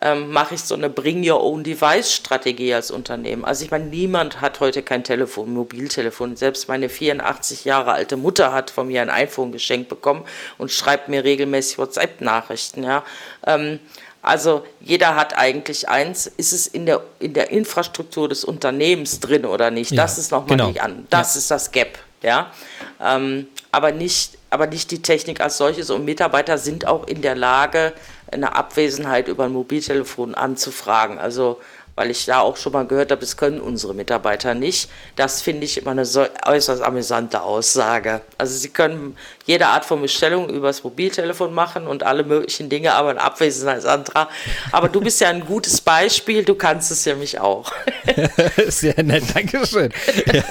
ähm, mache ich so eine Bring Your Own Device Strategie als Unternehmen. Also ich meine, niemand hat heute kein Telefon, Mobiltelefon. Selbst meine 84 Jahre alte Mutter hat von mir ein iPhone geschenkt bekommen und schreibt mir regelmäßig WhatsApp-Nachrichten. Ja. Ähm, also jeder hat eigentlich eins. Ist es in der, in der Infrastruktur des Unternehmens drin oder nicht? Ja, das ist nochmal genau. nicht an. Das ja. ist das Gap. Ja? Ähm, aber, nicht, aber nicht die Technik als solches. Und Mitarbeiter sind auch in der Lage, eine Abwesenheit über ein Mobiltelefon anzufragen. Also weil ich da auch schon mal gehört habe, das können unsere Mitarbeiter nicht. Das finde ich immer eine so äußerst amüsante Aussage. Also sie können jede Art von Bestellung übers Mobiltelefon machen und alle möglichen Dinge, aber ein Abwesenheitsantrag. Aber du bist ja ein gutes Beispiel, du kannst es ja mich auch. Sehr nett, Dankeschön. Ja.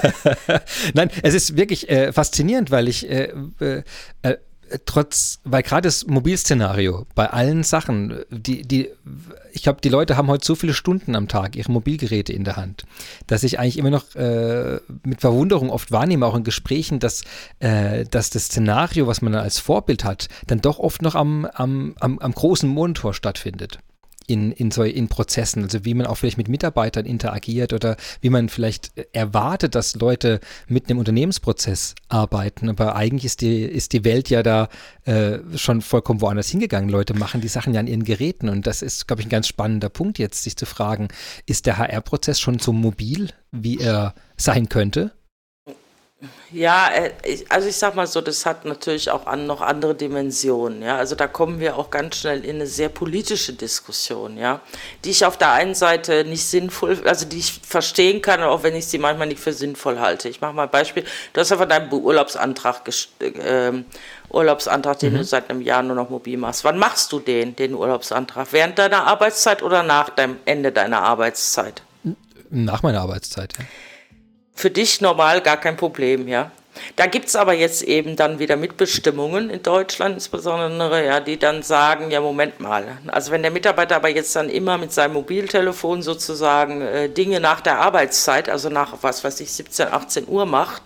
Nein, es ist wirklich äh, faszinierend, weil ich äh, äh, äh trotz, weil gerade das Mobilszenario bei allen Sachen, die, die, ich glaube, die Leute haben heute so viele Stunden am Tag ihre Mobilgeräte in der Hand, dass ich eigentlich immer noch äh, mit Verwunderung oft wahrnehme, auch in Gesprächen, dass, äh, dass das Szenario, was man dann als Vorbild hat, dann doch oft noch am, am, am, am großen Monitor stattfindet in, in, so, in Prozessen, also wie man auch vielleicht mit Mitarbeitern interagiert oder wie man vielleicht erwartet, dass Leute mit einem Unternehmensprozess arbeiten. Aber eigentlich ist die, ist die Welt ja da äh, schon vollkommen woanders hingegangen. Leute machen die Sachen ja an ihren Geräten und das ist, glaube ich, ein ganz spannender Punkt jetzt, sich zu fragen, ist der HR-Prozess schon so mobil, wie er sein könnte? Ja, äh, also ich sag mal so, das hat natürlich auch an, noch andere Dimensionen. Ja, also da kommen wir auch ganz schnell in eine sehr politische Diskussion, ja, die ich auf der einen Seite nicht sinnvoll, also die ich verstehen kann, auch wenn ich sie manchmal nicht für sinnvoll halte. Ich mache mal ein Beispiel. Du hast ja von deinem Urlaubsantrag, äh, Urlaubsantrag, den mhm. du seit einem Jahr nur noch mobil machst. Wann machst du den, den Urlaubsantrag? Während deiner Arbeitszeit oder nach dem Ende deiner Arbeitszeit? Nach meiner Arbeitszeit, ja für dich normal gar kein Problem, ja. Da gibt es aber jetzt eben dann wieder Mitbestimmungen in Deutschland insbesondere, ja, die dann sagen, ja, Moment mal. Also wenn der Mitarbeiter aber jetzt dann immer mit seinem Mobiltelefon sozusagen äh, Dinge nach der Arbeitszeit, also nach was weiß ich, 17, 18 Uhr macht,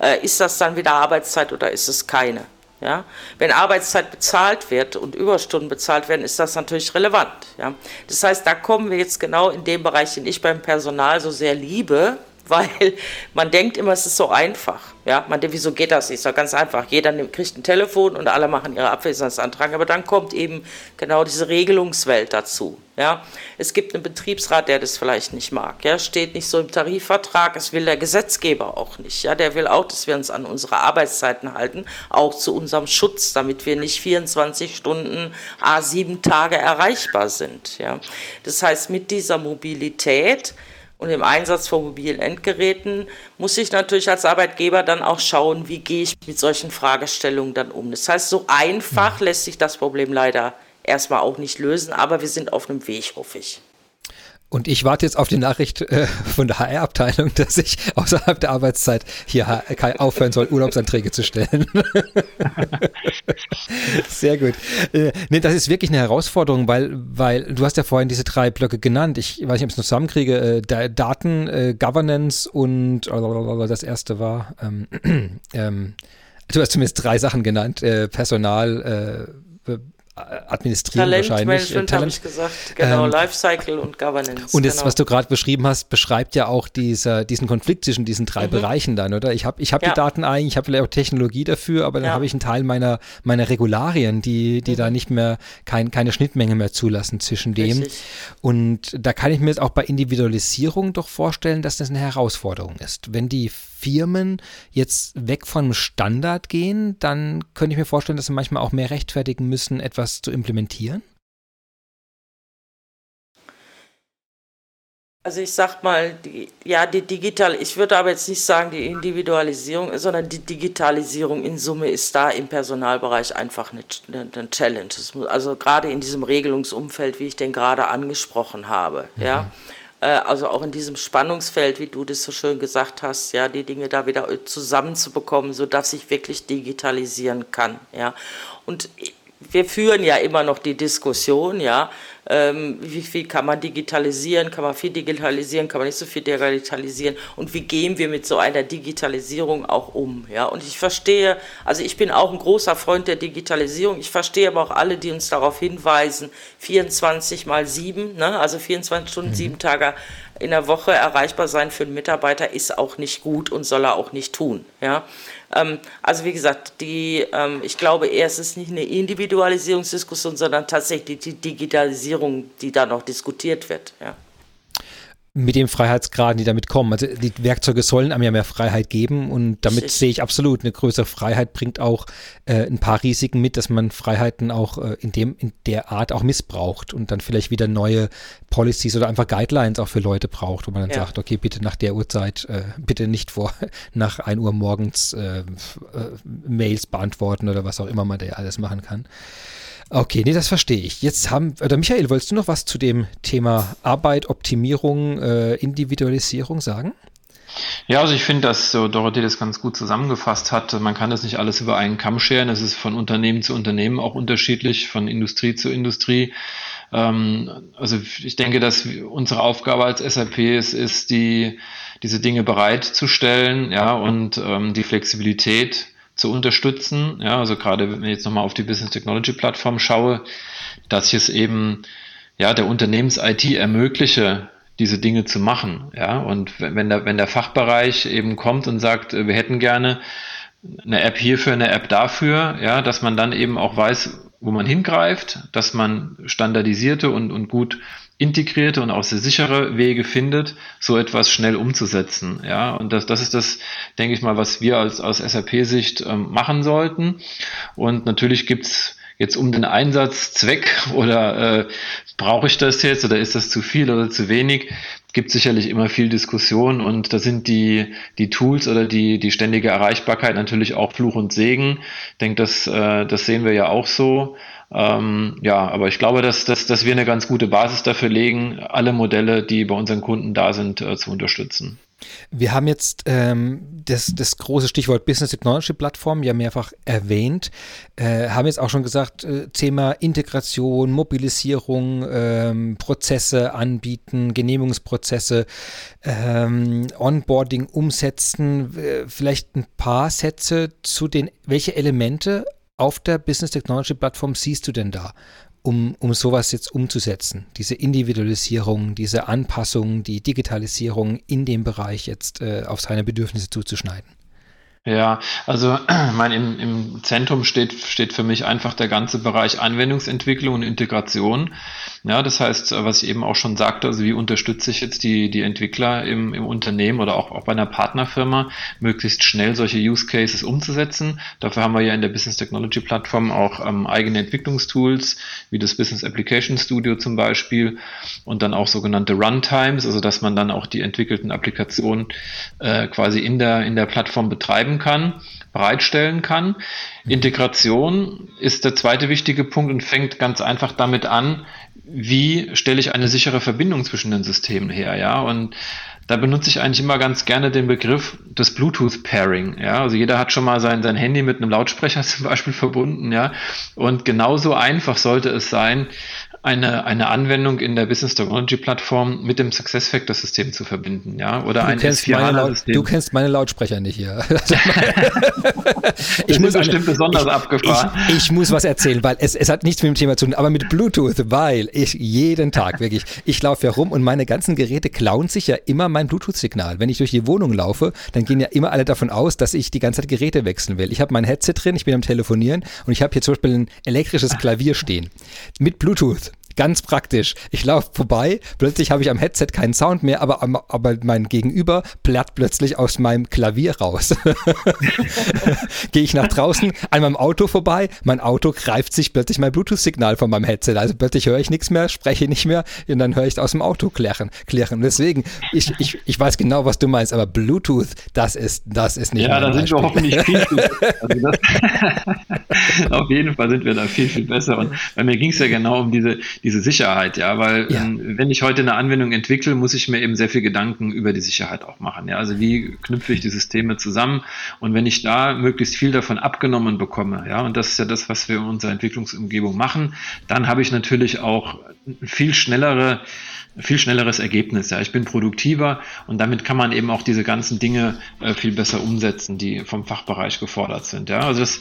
äh, ist das dann wieder Arbeitszeit oder ist es keine? Ja? Wenn Arbeitszeit bezahlt wird und Überstunden bezahlt werden, ist das natürlich relevant. Ja? Das heißt, da kommen wir jetzt genau in dem Bereich, den ich beim Personal so sehr liebe, weil man denkt immer, es ist so einfach. Ja, man denkt, wieso geht das nicht? Ist doch ganz einfach. Jeder nimmt, kriegt ein Telefon und alle machen ihre Abwesenheitsantrag. Aber dann kommt eben genau diese Regelungswelt dazu. Ja, es gibt einen Betriebsrat, der das vielleicht nicht mag. Ja, steht nicht so im Tarifvertrag. Es will der Gesetzgeber auch nicht. Ja, der will auch, dass wir uns an unsere Arbeitszeiten halten, auch zu unserem Schutz, damit wir nicht 24 Stunden, a sieben Tage erreichbar sind. Ja, das heißt, mit dieser Mobilität und im Einsatz von mobilen Endgeräten muss ich natürlich als Arbeitgeber dann auch schauen, wie gehe ich mit solchen Fragestellungen dann um. Das heißt, so einfach mhm. lässt sich das Problem leider erstmal auch nicht lösen, aber wir sind auf einem Weg, hoffe ich. Und ich warte jetzt auf die Nachricht äh, von der HR-Abteilung, dass ich außerhalb der Arbeitszeit hier aufhören soll, Urlaubsanträge zu stellen. Sehr gut. Äh, nee, das ist wirklich eine Herausforderung, weil, weil du hast ja vorhin diese drei Blöcke genannt. Ich weiß nicht, ob ich es noch zusammenkriege. Äh, Daten, äh, Governance und äh, das erste war, ähm, ähm, du hast zumindest drei Sachen genannt. Äh, Personal, äh, administrieren Talent wahrscheinlich. Äh, habe ich gesagt, genau, ähm, Lifecycle und Governance. Und das, genau. was du gerade beschrieben hast, beschreibt ja auch dieser, diesen Konflikt zwischen diesen drei mhm. Bereichen dann, oder? Ich habe ich hab ja. die Daten eigentlich, ich habe vielleicht auch Technologie dafür, aber dann ja. habe ich einen Teil meiner, meiner Regularien, die, die mhm. da nicht mehr, kein, keine Schnittmenge mehr zulassen zwischen dem. Richtig. Und da kann ich mir jetzt auch bei Individualisierung doch vorstellen, dass das eine Herausforderung ist. Wenn die Firmen jetzt weg vom Standard gehen, dann könnte ich mir vorstellen, dass sie manchmal auch mehr rechtfertigen müssen, etwas zu implementieren? Also ich sag mal, die, ja, die digital, ich würde aber jetzt nicht sagen die Individualisierung, sondern die Digitalisierung in Summe ist da im Personalbereich einfach eine, eine Challenge. also gerade in diesem Regelungsumfeld, wie ich den gerade angesprochen habe, mhm. ja. Äh, also auch in diesem Spannungsfeld, wie du das so schön gesagt hast, ja, die Dinge da wieder zusammenzubekommen, sodass ich wirklich digitalisieren kann, ja. Und wir führen ja immer noch die Diskussion, ja, ähm, wie viel kann man digitalisieren, kann man viel digitalisieren, kann man nicht so viel digitalisieren? Und wie gehen wir mit so einer Digitalisierung auch um, ja. Und ich verstehe, also ich bin auch ein großer Freund der Digitalisierung, ich verstehe aber auch alle, die uns darauf hinweisen, 24 mal 7, ne, also 24 Stunden, mhm. sieben Tage in der Woche erreichbar sein für einen Mitarbeiter ist auch nicht gut und soll er auch nicht tun, ja. Ähm, also wie gesagt, die, ähm, ich glaube eher, es ist nicht eine Individualisierungsdiskussion, sondern tatsächlich die Digitalisierung, die da noch diskutiert wird. Ja mit den Freiheitsgraden, die damit kommen. Also die Werkzeuge sollen einem ja mehr Freiheit geben und damit sehe ich absolut, eine größere Freiheit bringt auch äh, ein paar Risiken mit, dass man Freiheiten auch äh, in dem in der Art auch missbraucht und dann vielleicht wieder neue Policies oder einfach Guidelines auch für Leute braucht, wo man dann ja. sagt, okay, bitte nach der Uhrzeit, äh, bitte nicht vor nach 1 Uhr morgens äh, äh, Mails beantworten oder was auch immer man da alles machen kann. Okay, nee, das verstehe ich. Jetzt haben, oder Michael, wolltest du noch was zu dem Thema Arbeit, Optimierung, äh, Individualisierung sagen? Ja, also ich finde, dass so Dorothee das ganz gut zusammengefasst hat. Man kann das nicht alles über einen Kamm scheren. Es ist von Unternehmen zu Unternehmen auch unterschiedlich, von Industrie zu Industrie. Ähm, also ich denke, dass unsere Aufgabe als SAP ist, ist die, diese Dinge bereitzustellen, ja, und ähm, die Flexibilität zu unterstützen. Ja, also gerade wenn ich jetzt nochmal auf die Business Technology Plattform schaue, dass ich es eben ja der Unternehmens-IT ermögliche, diese Dinge zu machen. Ja, und wenn der, wenn der Fachbereich eben kommt und sagt, wir hätten gerne eine App hierfür, eine App dafür, ja, dass man dann eben auch weiß, wo man hingreift, dass man standardisierte und, und gut integrierte und auch sehr sichere Wege findet, so etwas schnell umzusetzen. Ja, und das, das ist das, denke ich mal, was wir als aus SAP-Sicht ähm, machen sollten. Und natürlich gibt's jetzt um den Einsatzzweck oder äh, brauche ich das jetzt oder ist das zu viel oder zu wenig, gibt sicherlich immer viel Diskussion und da sind die, die Tools oder die, die ständige Erreichbarkeit natürlich auch Fluch und Segen. Ich denke, das, äh, das sehen wir ja auch so. Ähm, ja, aber ich glaube, dass, dass, dass wir eine ganz gute Basis dafür legen, alle Modelle, die bei unseren Kunden da sind, äh, zu unterstützen. Wir haben jetzt ähm, das, das große Stichwort Business Technology Plattform ja mehrfach erwähnt, äh, haben jetzt auch schon gesagt, äh, Thema Integration, Mobilisierung, ähm, Prozesse anbieten, Genehmigungsprozesse, ähm, Onboarding umsetzen. Äh, vielleicht ein paar Sätze zu den, welche Elemente auf der Business Technology Plattform siehst du denn da, um, um sowas jetzt umzusetzen? Diese Individualisierung, diese Anpassung, die Digitalisierung in dem Bereich jetzt äh, auf seine Bedürfnisse zuzuschneiden? Ja, also mein, im, im Zentrum steht, steht für mich einfach der ganze Bereich Anwendungsentwicklung und Integration. Ja, das heißt, was ich eben auch schon sagte, also wie unterstütze ich jetzt die, die Entwickler im, im Unternehmen oder auch, auch bei einer Partnerfirma, möglichst schnell solche Use Cases umzusetzen. Dafür haben wir ja in der Business Technology Plattform auch ähm, eigene Entwicklungstools, wie das Business Application Studio zum Beispiel und dann auch sogenannte Runtimes, also dass man dann auch die entwickelten Applikationen äh, quasi in der, in der Plattform betreiben betreiben kann, bereitstellen kann. Integration ist der zweite wichtige Punkt und fängt ganz einfach damit an, wie stelle ich eine sichere Verbindung zwischen den Systemen her, ja, und da benutze ich eigentlich immer ganz gerne den Begriff des Bluetooth Pairing. Ja, also jeder hat schon mal sein, sein Handy mit einem Lautsprecher zum Beispiel verbunden. Ja, und genauso einfach sollte es sein, eine, eine Anwendung in der Business Technology Plattform mit dem Success Factor System zu verbinden, ja, oder du ein kennst meine System. Du kennst meine Lautsprecher nicht hier. ich muss bestimmt besonders ich, abgefahren. Ich, ich, muss was erzählen, weil es, es hat nichts mit dem Thema zu tun, aber mit Bluetooth, weil ich jeden Tag wirklich, ich laufe ja rum und meine ganzen Geräte klauen sich ja immer mein Bluetooth-Signal. Wenn ich durch die Wohnung laufe, dann gehen ja immer alle davon aus, dass ich die ganze Zeit Geräte wechseln will. Ich habe mein Headset drin, ich bin am Telefonieren und ich habe hier zum Beispiel ein elektrisches Klavier stehen mit Bluetooth. Ganz praktisch. Ich laufe vorbei, plötzlich habe ich am Headset keinen Sound mehr, aber, aber mein Gegenüber platt plötzlich aus meinem Klavier raus. Gehe ich nach draußen an meinem Auto vorbei, mein Auto greift sich plötzlich mein Bluetooth-Signal von meinem Headset. Also plötzlich höre ich nichts mehr, spreche nicht mehr und dann höre ich aus dem Auto klären. klären. Deswegen, ich, ich, ich weiß genau, was du meinst, aber Bluetooth, das ist, das ist nicht Ja, da sind wir hoffentlich viel, viel also Auf jeden Fall sind wir da viel, viel besser. Und bei mir ging es ja genau um diese diese Sicherheit, ja, weil ja. Ähm, wenn ich heute eine Anwendung entwickle, muss ich mir eben sehr viel Gedanken über die Sicherheit auch machen. Ja, also wie knüpfe ich die Systeme zusammen? Und wenn ich da möglichst viel davon abgenommen bekomme, ja, und das ist ja das, was wir in unserer Entwicklungsumgebung machen, dann habe ich natürlich auch viel schnellere viel schnelleres Ergebnis. Ja, ich bin produktiver und damit kann man eben auch diese ganzen Dinge äh, viel besser umsetzen, die vom Fachbereich gefordert sind. Ja, also das,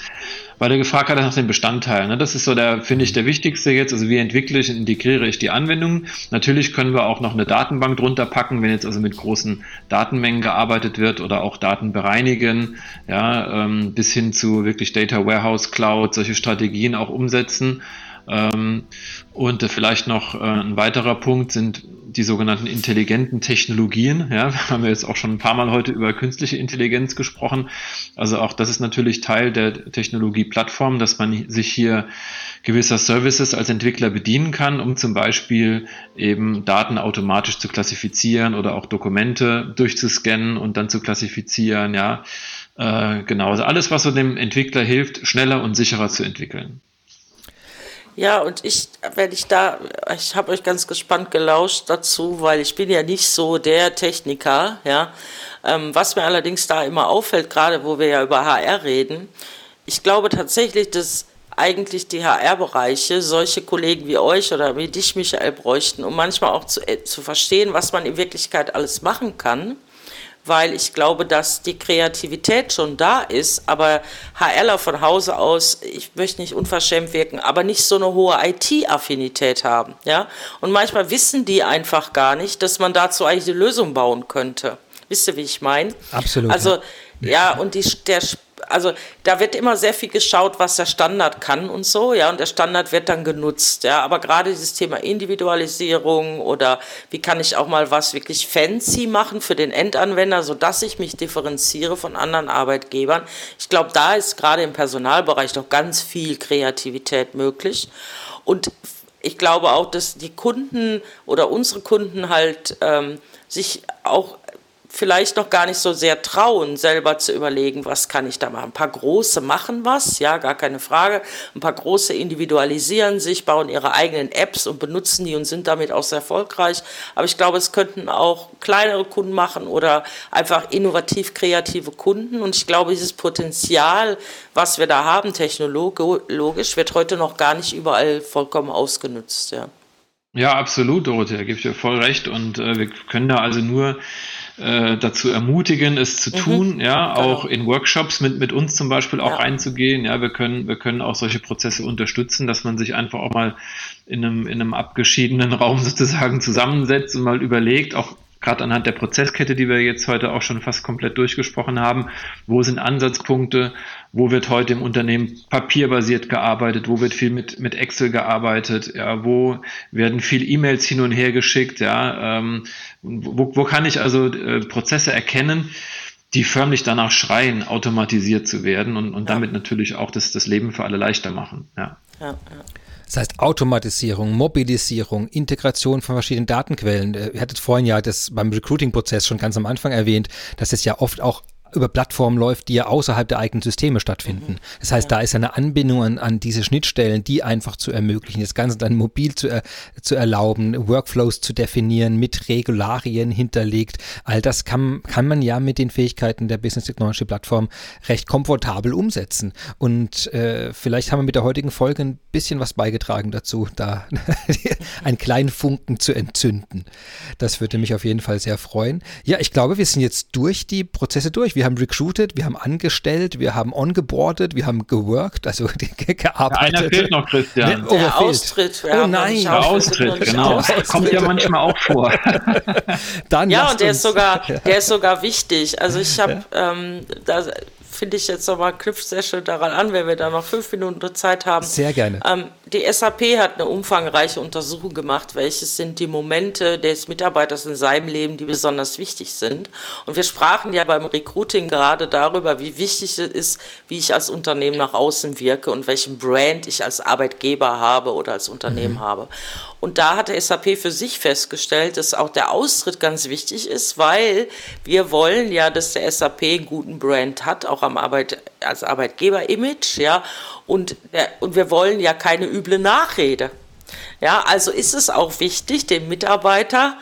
weil der gefragt hat nach den Bestandteilen. Ne? Das ist so der, finde ich, der wichtigste jetzt. Also wie entwickle ich und integriere ich die Anwendung? Natürlich können wir auch noch eine Datenbank drunter packen, wenn jetzt also mit großen Datenmengen gearbeitet wird oder auch Daten bereinigen, ja, ähm, bis hin zu wirklich Data Warehouse Cloud, solche Strategien auch umsetzen. Ähm, und vielleicht noch äh, ein weiterer Punkt sind die sogenannten intelligenten Technologien. Ja, wir haben jetzt auch schon ein paar Mal heute über künstliche Intelligenz gesprochen. Also auch das ist natürlich Teil der Technologieplattform, dass man sich hier gewisser Services als Entwickler bedienen kann, um zum Beispiel eben Daten automatisch zu klassifizieren oder auch Dokumente durchzuscannen und dann zu klassifizieren. Ja, äh, genau. Also alles, was so dem Entwickler hilft, schneller und sicherer zu entwickeln. Ja, und ich, wenn ich da, ich habe euch ganz gespannt gelauscht dazu, weil ich bin ja nicht so der Techniker, ja. Ähm, was mir allerdings da immer auffällt, gerade wo wir ja über HR reden, ich glaube tatsächlich, dass eigentlich die HR-Bereiche solche Kollegen wie euch oder wie dich, Michael, bräuchten, um manchmal auch zu, äh, zu verstehen, was man in Wirklichkeit alles machen kann weil ich glaube, dass die Kreativität schon da ist, aber HRler von Hause aus, ich möchte nicht unverschämt wirken, aber nicht so eine hohe IT-Affinität haben, ja. Und manchmal wissen die einfach gar nicht, dass man dazu eigentlich eine Lösung bauen könnte. Wisst ihr, wie ich meine? Absolut. Also, ja, und die, der also da wird immer sehr viel geschaut, was der Standard kann und so, ja, und der Standard wird dann genutzt, ja, aber gerade dieses Thema Individualisierung oder wie kann ich auch mal was wirklich fancy machen für den Endanwender, sodass ich mich differenziere von anderen Arbeitgebern. Ich glaube, da ist gerade im Personalbereich noch ganz viel Kreativität möglich und ich glaube auch, dass die Kunden oder unsere Kunden halt ähm, sich auch vielleicht noch gar nicht so sehr trauen, selber zu überlegen, was kann ich da machen. Ein paar Große machen was, ja, gar keine Frage. Ein paar Große individualisieren sich, bauen ihre eigenen Apps und benutzen die und sind damit auch sehr erfolgreich. Aber ich glaube, es könnten auch kleinere Kunden machen oder einfach innovativ kreative Kunden. Und ich glaube, dieses Potenzial, was wir da haben, technologisch, wird heute noch gar nicht überall vollkommen ausgenutzt, ja. Ja, absolut, Dorothea, gebe ich dir voll recht. Und äh, wir können da also nur äh, dazu ermutigen, es zu mhm. tun, ja, genau. auch in Workshops mit, mit uns zum Beispiel auch ja. reinzugehen. Ja, wir können, wir können auch solche Prozesse unterstützen, dass man sich einfach auch mal in einem, in einem abgeschiedenen Raum sozusagen zusammensetzt und mal überlegt, auch gerade anhand der Prozesskette, die wir jetzt heute auch schon fast komplett durchgesprochen haben, wo sind Ansatzpunkte, wo wird heute im Unternehmen papierbasiert gearbeitet, wo wird viel mit, mit Excel gearbeitet, ja, wo werden viel E-Mails hin und her geschickt, ja, ähm, wo, wo kann ich also äh, Prozesse erkennen, die förmlich danach schreien, automatisiert zu werden und, und ja. damit natürlich auch das, das Leben für alle leichter machen. Ja. Ja, ja. Das heißt Automatisierung, Mobilisierung, Integration von verschiedenen Datenquellen. Äh, ihr hattet vorhin ja das beim Recruiting-Prozess schon ganz am Anfang erwähnt, dass es ja oft auch über Plattformen läuft, die ja außerhalb der eigenen Systeme stattfinden. Mhm. Das heißt, da ist eine Anbindung an, an diese Schnittstellen, die einfach zu ermöglichen, das Ganze dann mobil zu, er, zu erlauben, Workflows zu definieren, mit Regularien hinterlegt. All das kann, kann man ja mit den Fähigkeiten der Business Technology Plattform recht komfortabel umsetzen. Und äh, vielleicht haben wir mit der heutigen Folge ein bisschen was beigetragen dazu, da einen kleinen Funken zu entzünden. Das würde mich auf jeden Fall sehr freuen. Ja, ich glaube, wir sind jetzt durch die Prozesse durch. Wir haben recruited, wir haben angestellt, wir haben ongeboardet, wir haben geworkt, also gearbeitet. einer fehlt noch, Christian. Ne, oh, der Austritt. Oh nein. Der Austritt, genau. Austritt. Kommt ja manchmal auch vor. Dann ja, und der ist sogar, der ist sogar wichtig. Also ich habe ähm, da finde ich jetzt nochmal, knüpft sehr schön daran an, wenn wir da noch fünf Minuten Zeit haben. Sehr gerne. Ähm, die SAP hat eine umfangreiche Untersuchung gemacht, welches sind die Momente des Mitarbeiters in seinem Leben, die besonders wichtig sind. Und wir sprachen ja beim Recruiting gerade darüber, wie wichtig es ist, wie ich als Unternehmen nach außen wirke und welchen Brand ich als Arbeitgeber habe oder als Unternehmen mhm. habe. Und da hat der SAP für sich festgestellt, dass auch der Austritt ganz wichtig ist, weil wir wollen ja, dass der SAP einen guten Brand hat, auch am Arbeit, als Arbeitgeber-Image, ja. Und, der, und wir wollen ja keine üble Nachrede. Ja, also ist es auch wichtig, den Mitarbeiter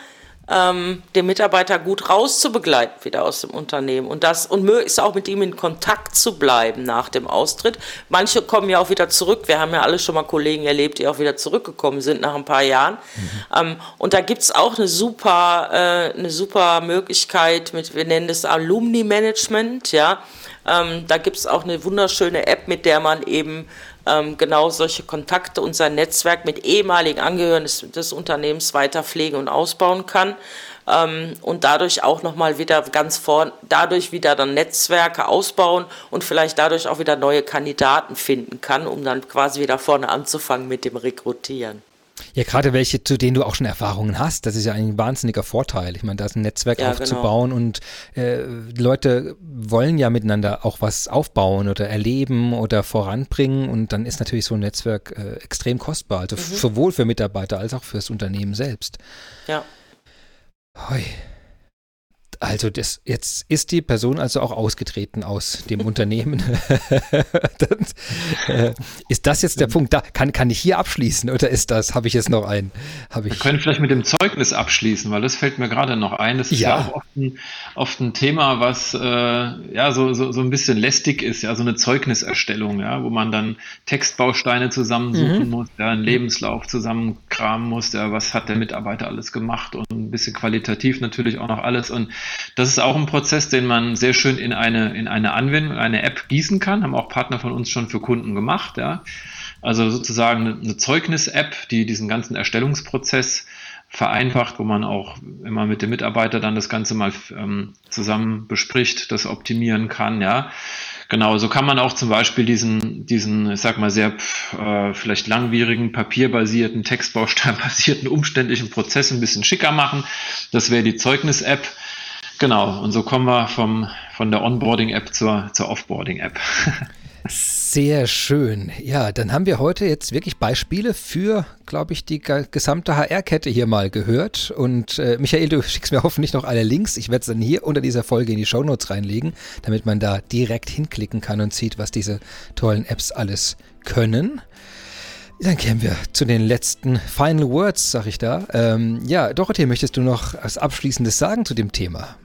ähm, den Mitarbeiter gut rauszubegleiten wieder aus dem Unternehmen und das und ist auch mit ihm in Kontakt zu bleiben nach dem Austritt. Manche kommen ja auch wieder zurück. Wir haben ja alle schon mal Kollegen erlebt, die auch wieder zurückgekommen sind nach ein paar Jahren. Mhm. Ähm, und da gibt es auch eine super, äh, eine super Möglichkeit mit, wir nennen das Alumni Management, ja. Ähm, da gibt es auch eine wunderschöne App, mit der man eben ähm, genau solche Kontakte und sein Netzwerk mit ehemaligen Angehörigen des, des Unternehmens weiter pflegen und ausbauen kann ähm, und dadurch auch nochmal wieder ganz vorn, dadurch wieder dann Netzwerke ausbauen und vielleicht dadurch auch wieder neue Kandidaten finden kann, um dann quasi wieder vorne anzufangen mit dem Rekrutieren. Ja, gerade welche, zu denen du auch schon Erfahrungen hast, das ist ja ein wahnsinniger Vorteil. Ich meine, da ist ein Netzwerk ja, aufzubauen genau. und äh, Leute wollen ja miteinander auch was aufbauen oder erleben oder voranbringen und dann ist natürlich so ein Netzwerk äh, extrem kostbar, also mhm. sowohl für Mitarbeiter als auch fürs Unternehmen selbst. Ja. Hoi. Also das, jetzt ist die Person also auch ausgetreten aus dem Unternehmen. das, äh, ist das jetzt der Punkt? Da kann, kann ich hier abschließen oder ist das, habe ich jetzt noch ein? Hab ich Wir können vielleicht mit dem Zeugnis abschließen, weil das fällt mir gerade noch ein. Das ist ja, ja auch oft ein, oft ein, Thema, was äh, ja so, so, so ein bisschen lästig ist, ja, so eine Zeugniserstellung, ja, wo man dann Textbausteine zusammensuchen mhm. muss, ja, einen Lebenslauf zusammenkramen muss, ja, was hat der Mitarbeiter alles gemacht und ein bisschen qualitativ natürlich auch noch alles und das ist auch ein Prozess, den man sehr schön in eine, in eine Anwendung, eine App gießen kann. Haben auch Partner von uns schon für Kunden gemacht. Ja. Also sozusagen eine Zeugnis-App, die diesen ganzen Erstellungsprozess vereinfacht, wo man auch immer mit dem Mitarbeiter dann das Ganze mal ähm, zusammen bespricht, das optimieren kann, ja. Genau, so kann man auch zum Beispiel diesen, diesen, ich sag mal, sehr äh, vielleicht langwierigen, papierbasierten, textbausteinbasierten, umständlichen Prozess ein bisschen schicker machen. Das wäre die Zeugnis-App. Genau, und so kommen wir vom, von der Onboarding-App zur, zur Offboarding-App. Sehr schön. Ja, dann haben wir heute jetzt wirklich Beispiele für, glaube ich, die gesamte HR-Kette hier mal gehört. Und äh, Michael, du schickst mir hoffentlich noch alle Links. Ich werde es dann hier unter dieser Folge in die Shownotes reinlegen, damit man da direkt hinklicken kann und sieht, was diese tollen Apps alles können. Dann kämen wir zu den letzten Final Words, sag ich da. Ähm, ja, Dorothee, möchtest du noch als Abschließendes sagen zu dem Thema?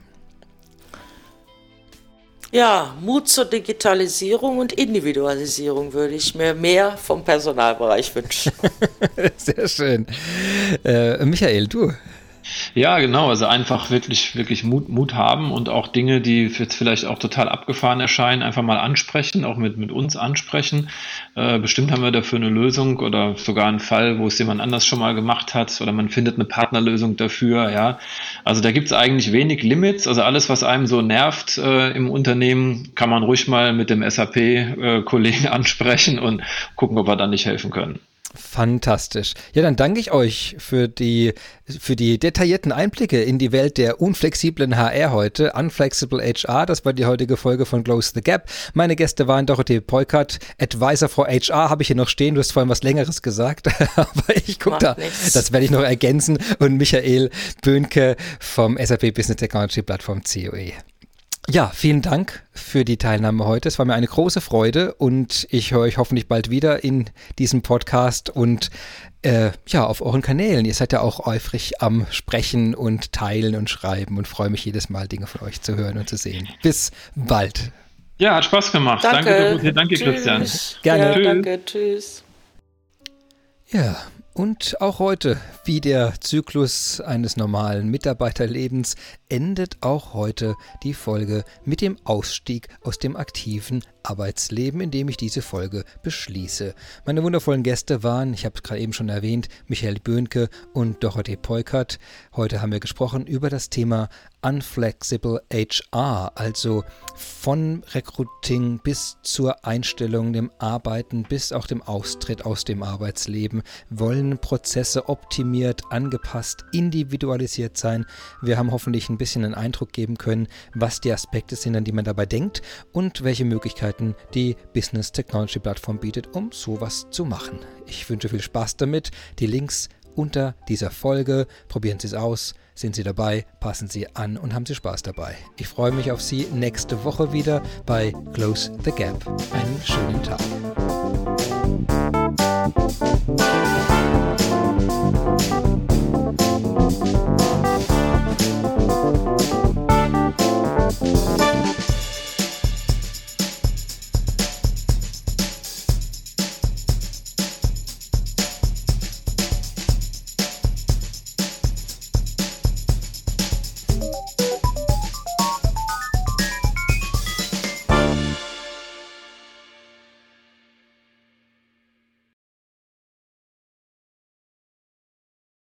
Ja, Mut zur Digitalisierung und Individualisierung würde ich mir mehr vom Personalbereich wünschen. Sehr schön. Äh, Michael, du? Ja, genau. Also einfach wirklich, wirklich Mut, Mut haben und auch Dinge, die jetzt vielleicht auch total abgefahren erscheinen, einfach mal ansprechen, auch mit, mit uns ansprechen. Äh, bestimmt haben wir dafür eine Lösung oder sogar einen Fall, wo es jemand anders schon mal gemacht hat oder man findet eine Partnerlösung dafür. Ja, also da gibt es eigentlich wenig Limits. Also alles, was einem so nervt äh, im Unternehmen, kann man ruhig mal mit dem SAP-Kollegen äh, ansprechen und gucken, ob wir dann nicht helfen können. Fantastisch. Ja, dann danke ich euch für die, für die detaillierten Einblicke in die Welt der unflexiblen HR heute. Unflexible HR, das war die heutige Folge von Close the Gap. Meine Gäste waren Dorothee Peukert, Advisor for HR, habe ich hier noch stehen. Du hast vorhin was Längeres gesagt, aber ich gucke da, nichts. das werde ich noch ergänzen. Und Michael Böhnke vom SAP Business Technology Plattform COE. Ja, vielen Dank für die Teilnahme heute. Es war mir eine große Freude und ich höre euch hoffentlich bald wieder in diesem Podcast und äh, ja, auf euren Kanälen. Ihr seid ja auch eifrig am Sprechen und Teilen und Schreiben und freue mich jedes Mal, Dinge von euch zu hören und zu sehen. Bis bald. Ja, hat Spaß gemacht. Danke, danke, danke Christian. Gerne. Ja, Tschüss. danke, tschüss. Ja, und auch heute, wie der Zyklus eines normalen Mitarbeiterlebens, endet auch heute die Folge mit dem Ausstieg aus dem aktiven Arbeitsleben, indem ich diese Folge beschließe. Meine wundervollen Gäste waren, ich habe es gerade eben schon erwähnt, Michael Böhnke und Dorothee Peukert. Heute haben wir gesprochen über das Thema Unflexible HR, also von Recruiting bis zur Einstellung, dem Arbeiten bis auch dem Austritt aus dem Arbeitsleben wollen Prozesse optimiert, angepasst, individualisiert sein. Wir haben hoffentlich ein bisschen einen Eindruck geben können, was die Aspekte sind, an die man dabei denkt und welche Möglichkeiten die Business Technology Plattform bietet, um sowas zu machen. Ich wünsche viel Spaß damit. Die Links unter dieser Folge. Probieren Sie es aus. Sind Sie dabei, passen Sie an und haben Sie Spaß dabei. Ich freue mich auf Sie nächste Woche wieder bei Close the Gap. Einen schönen Tag.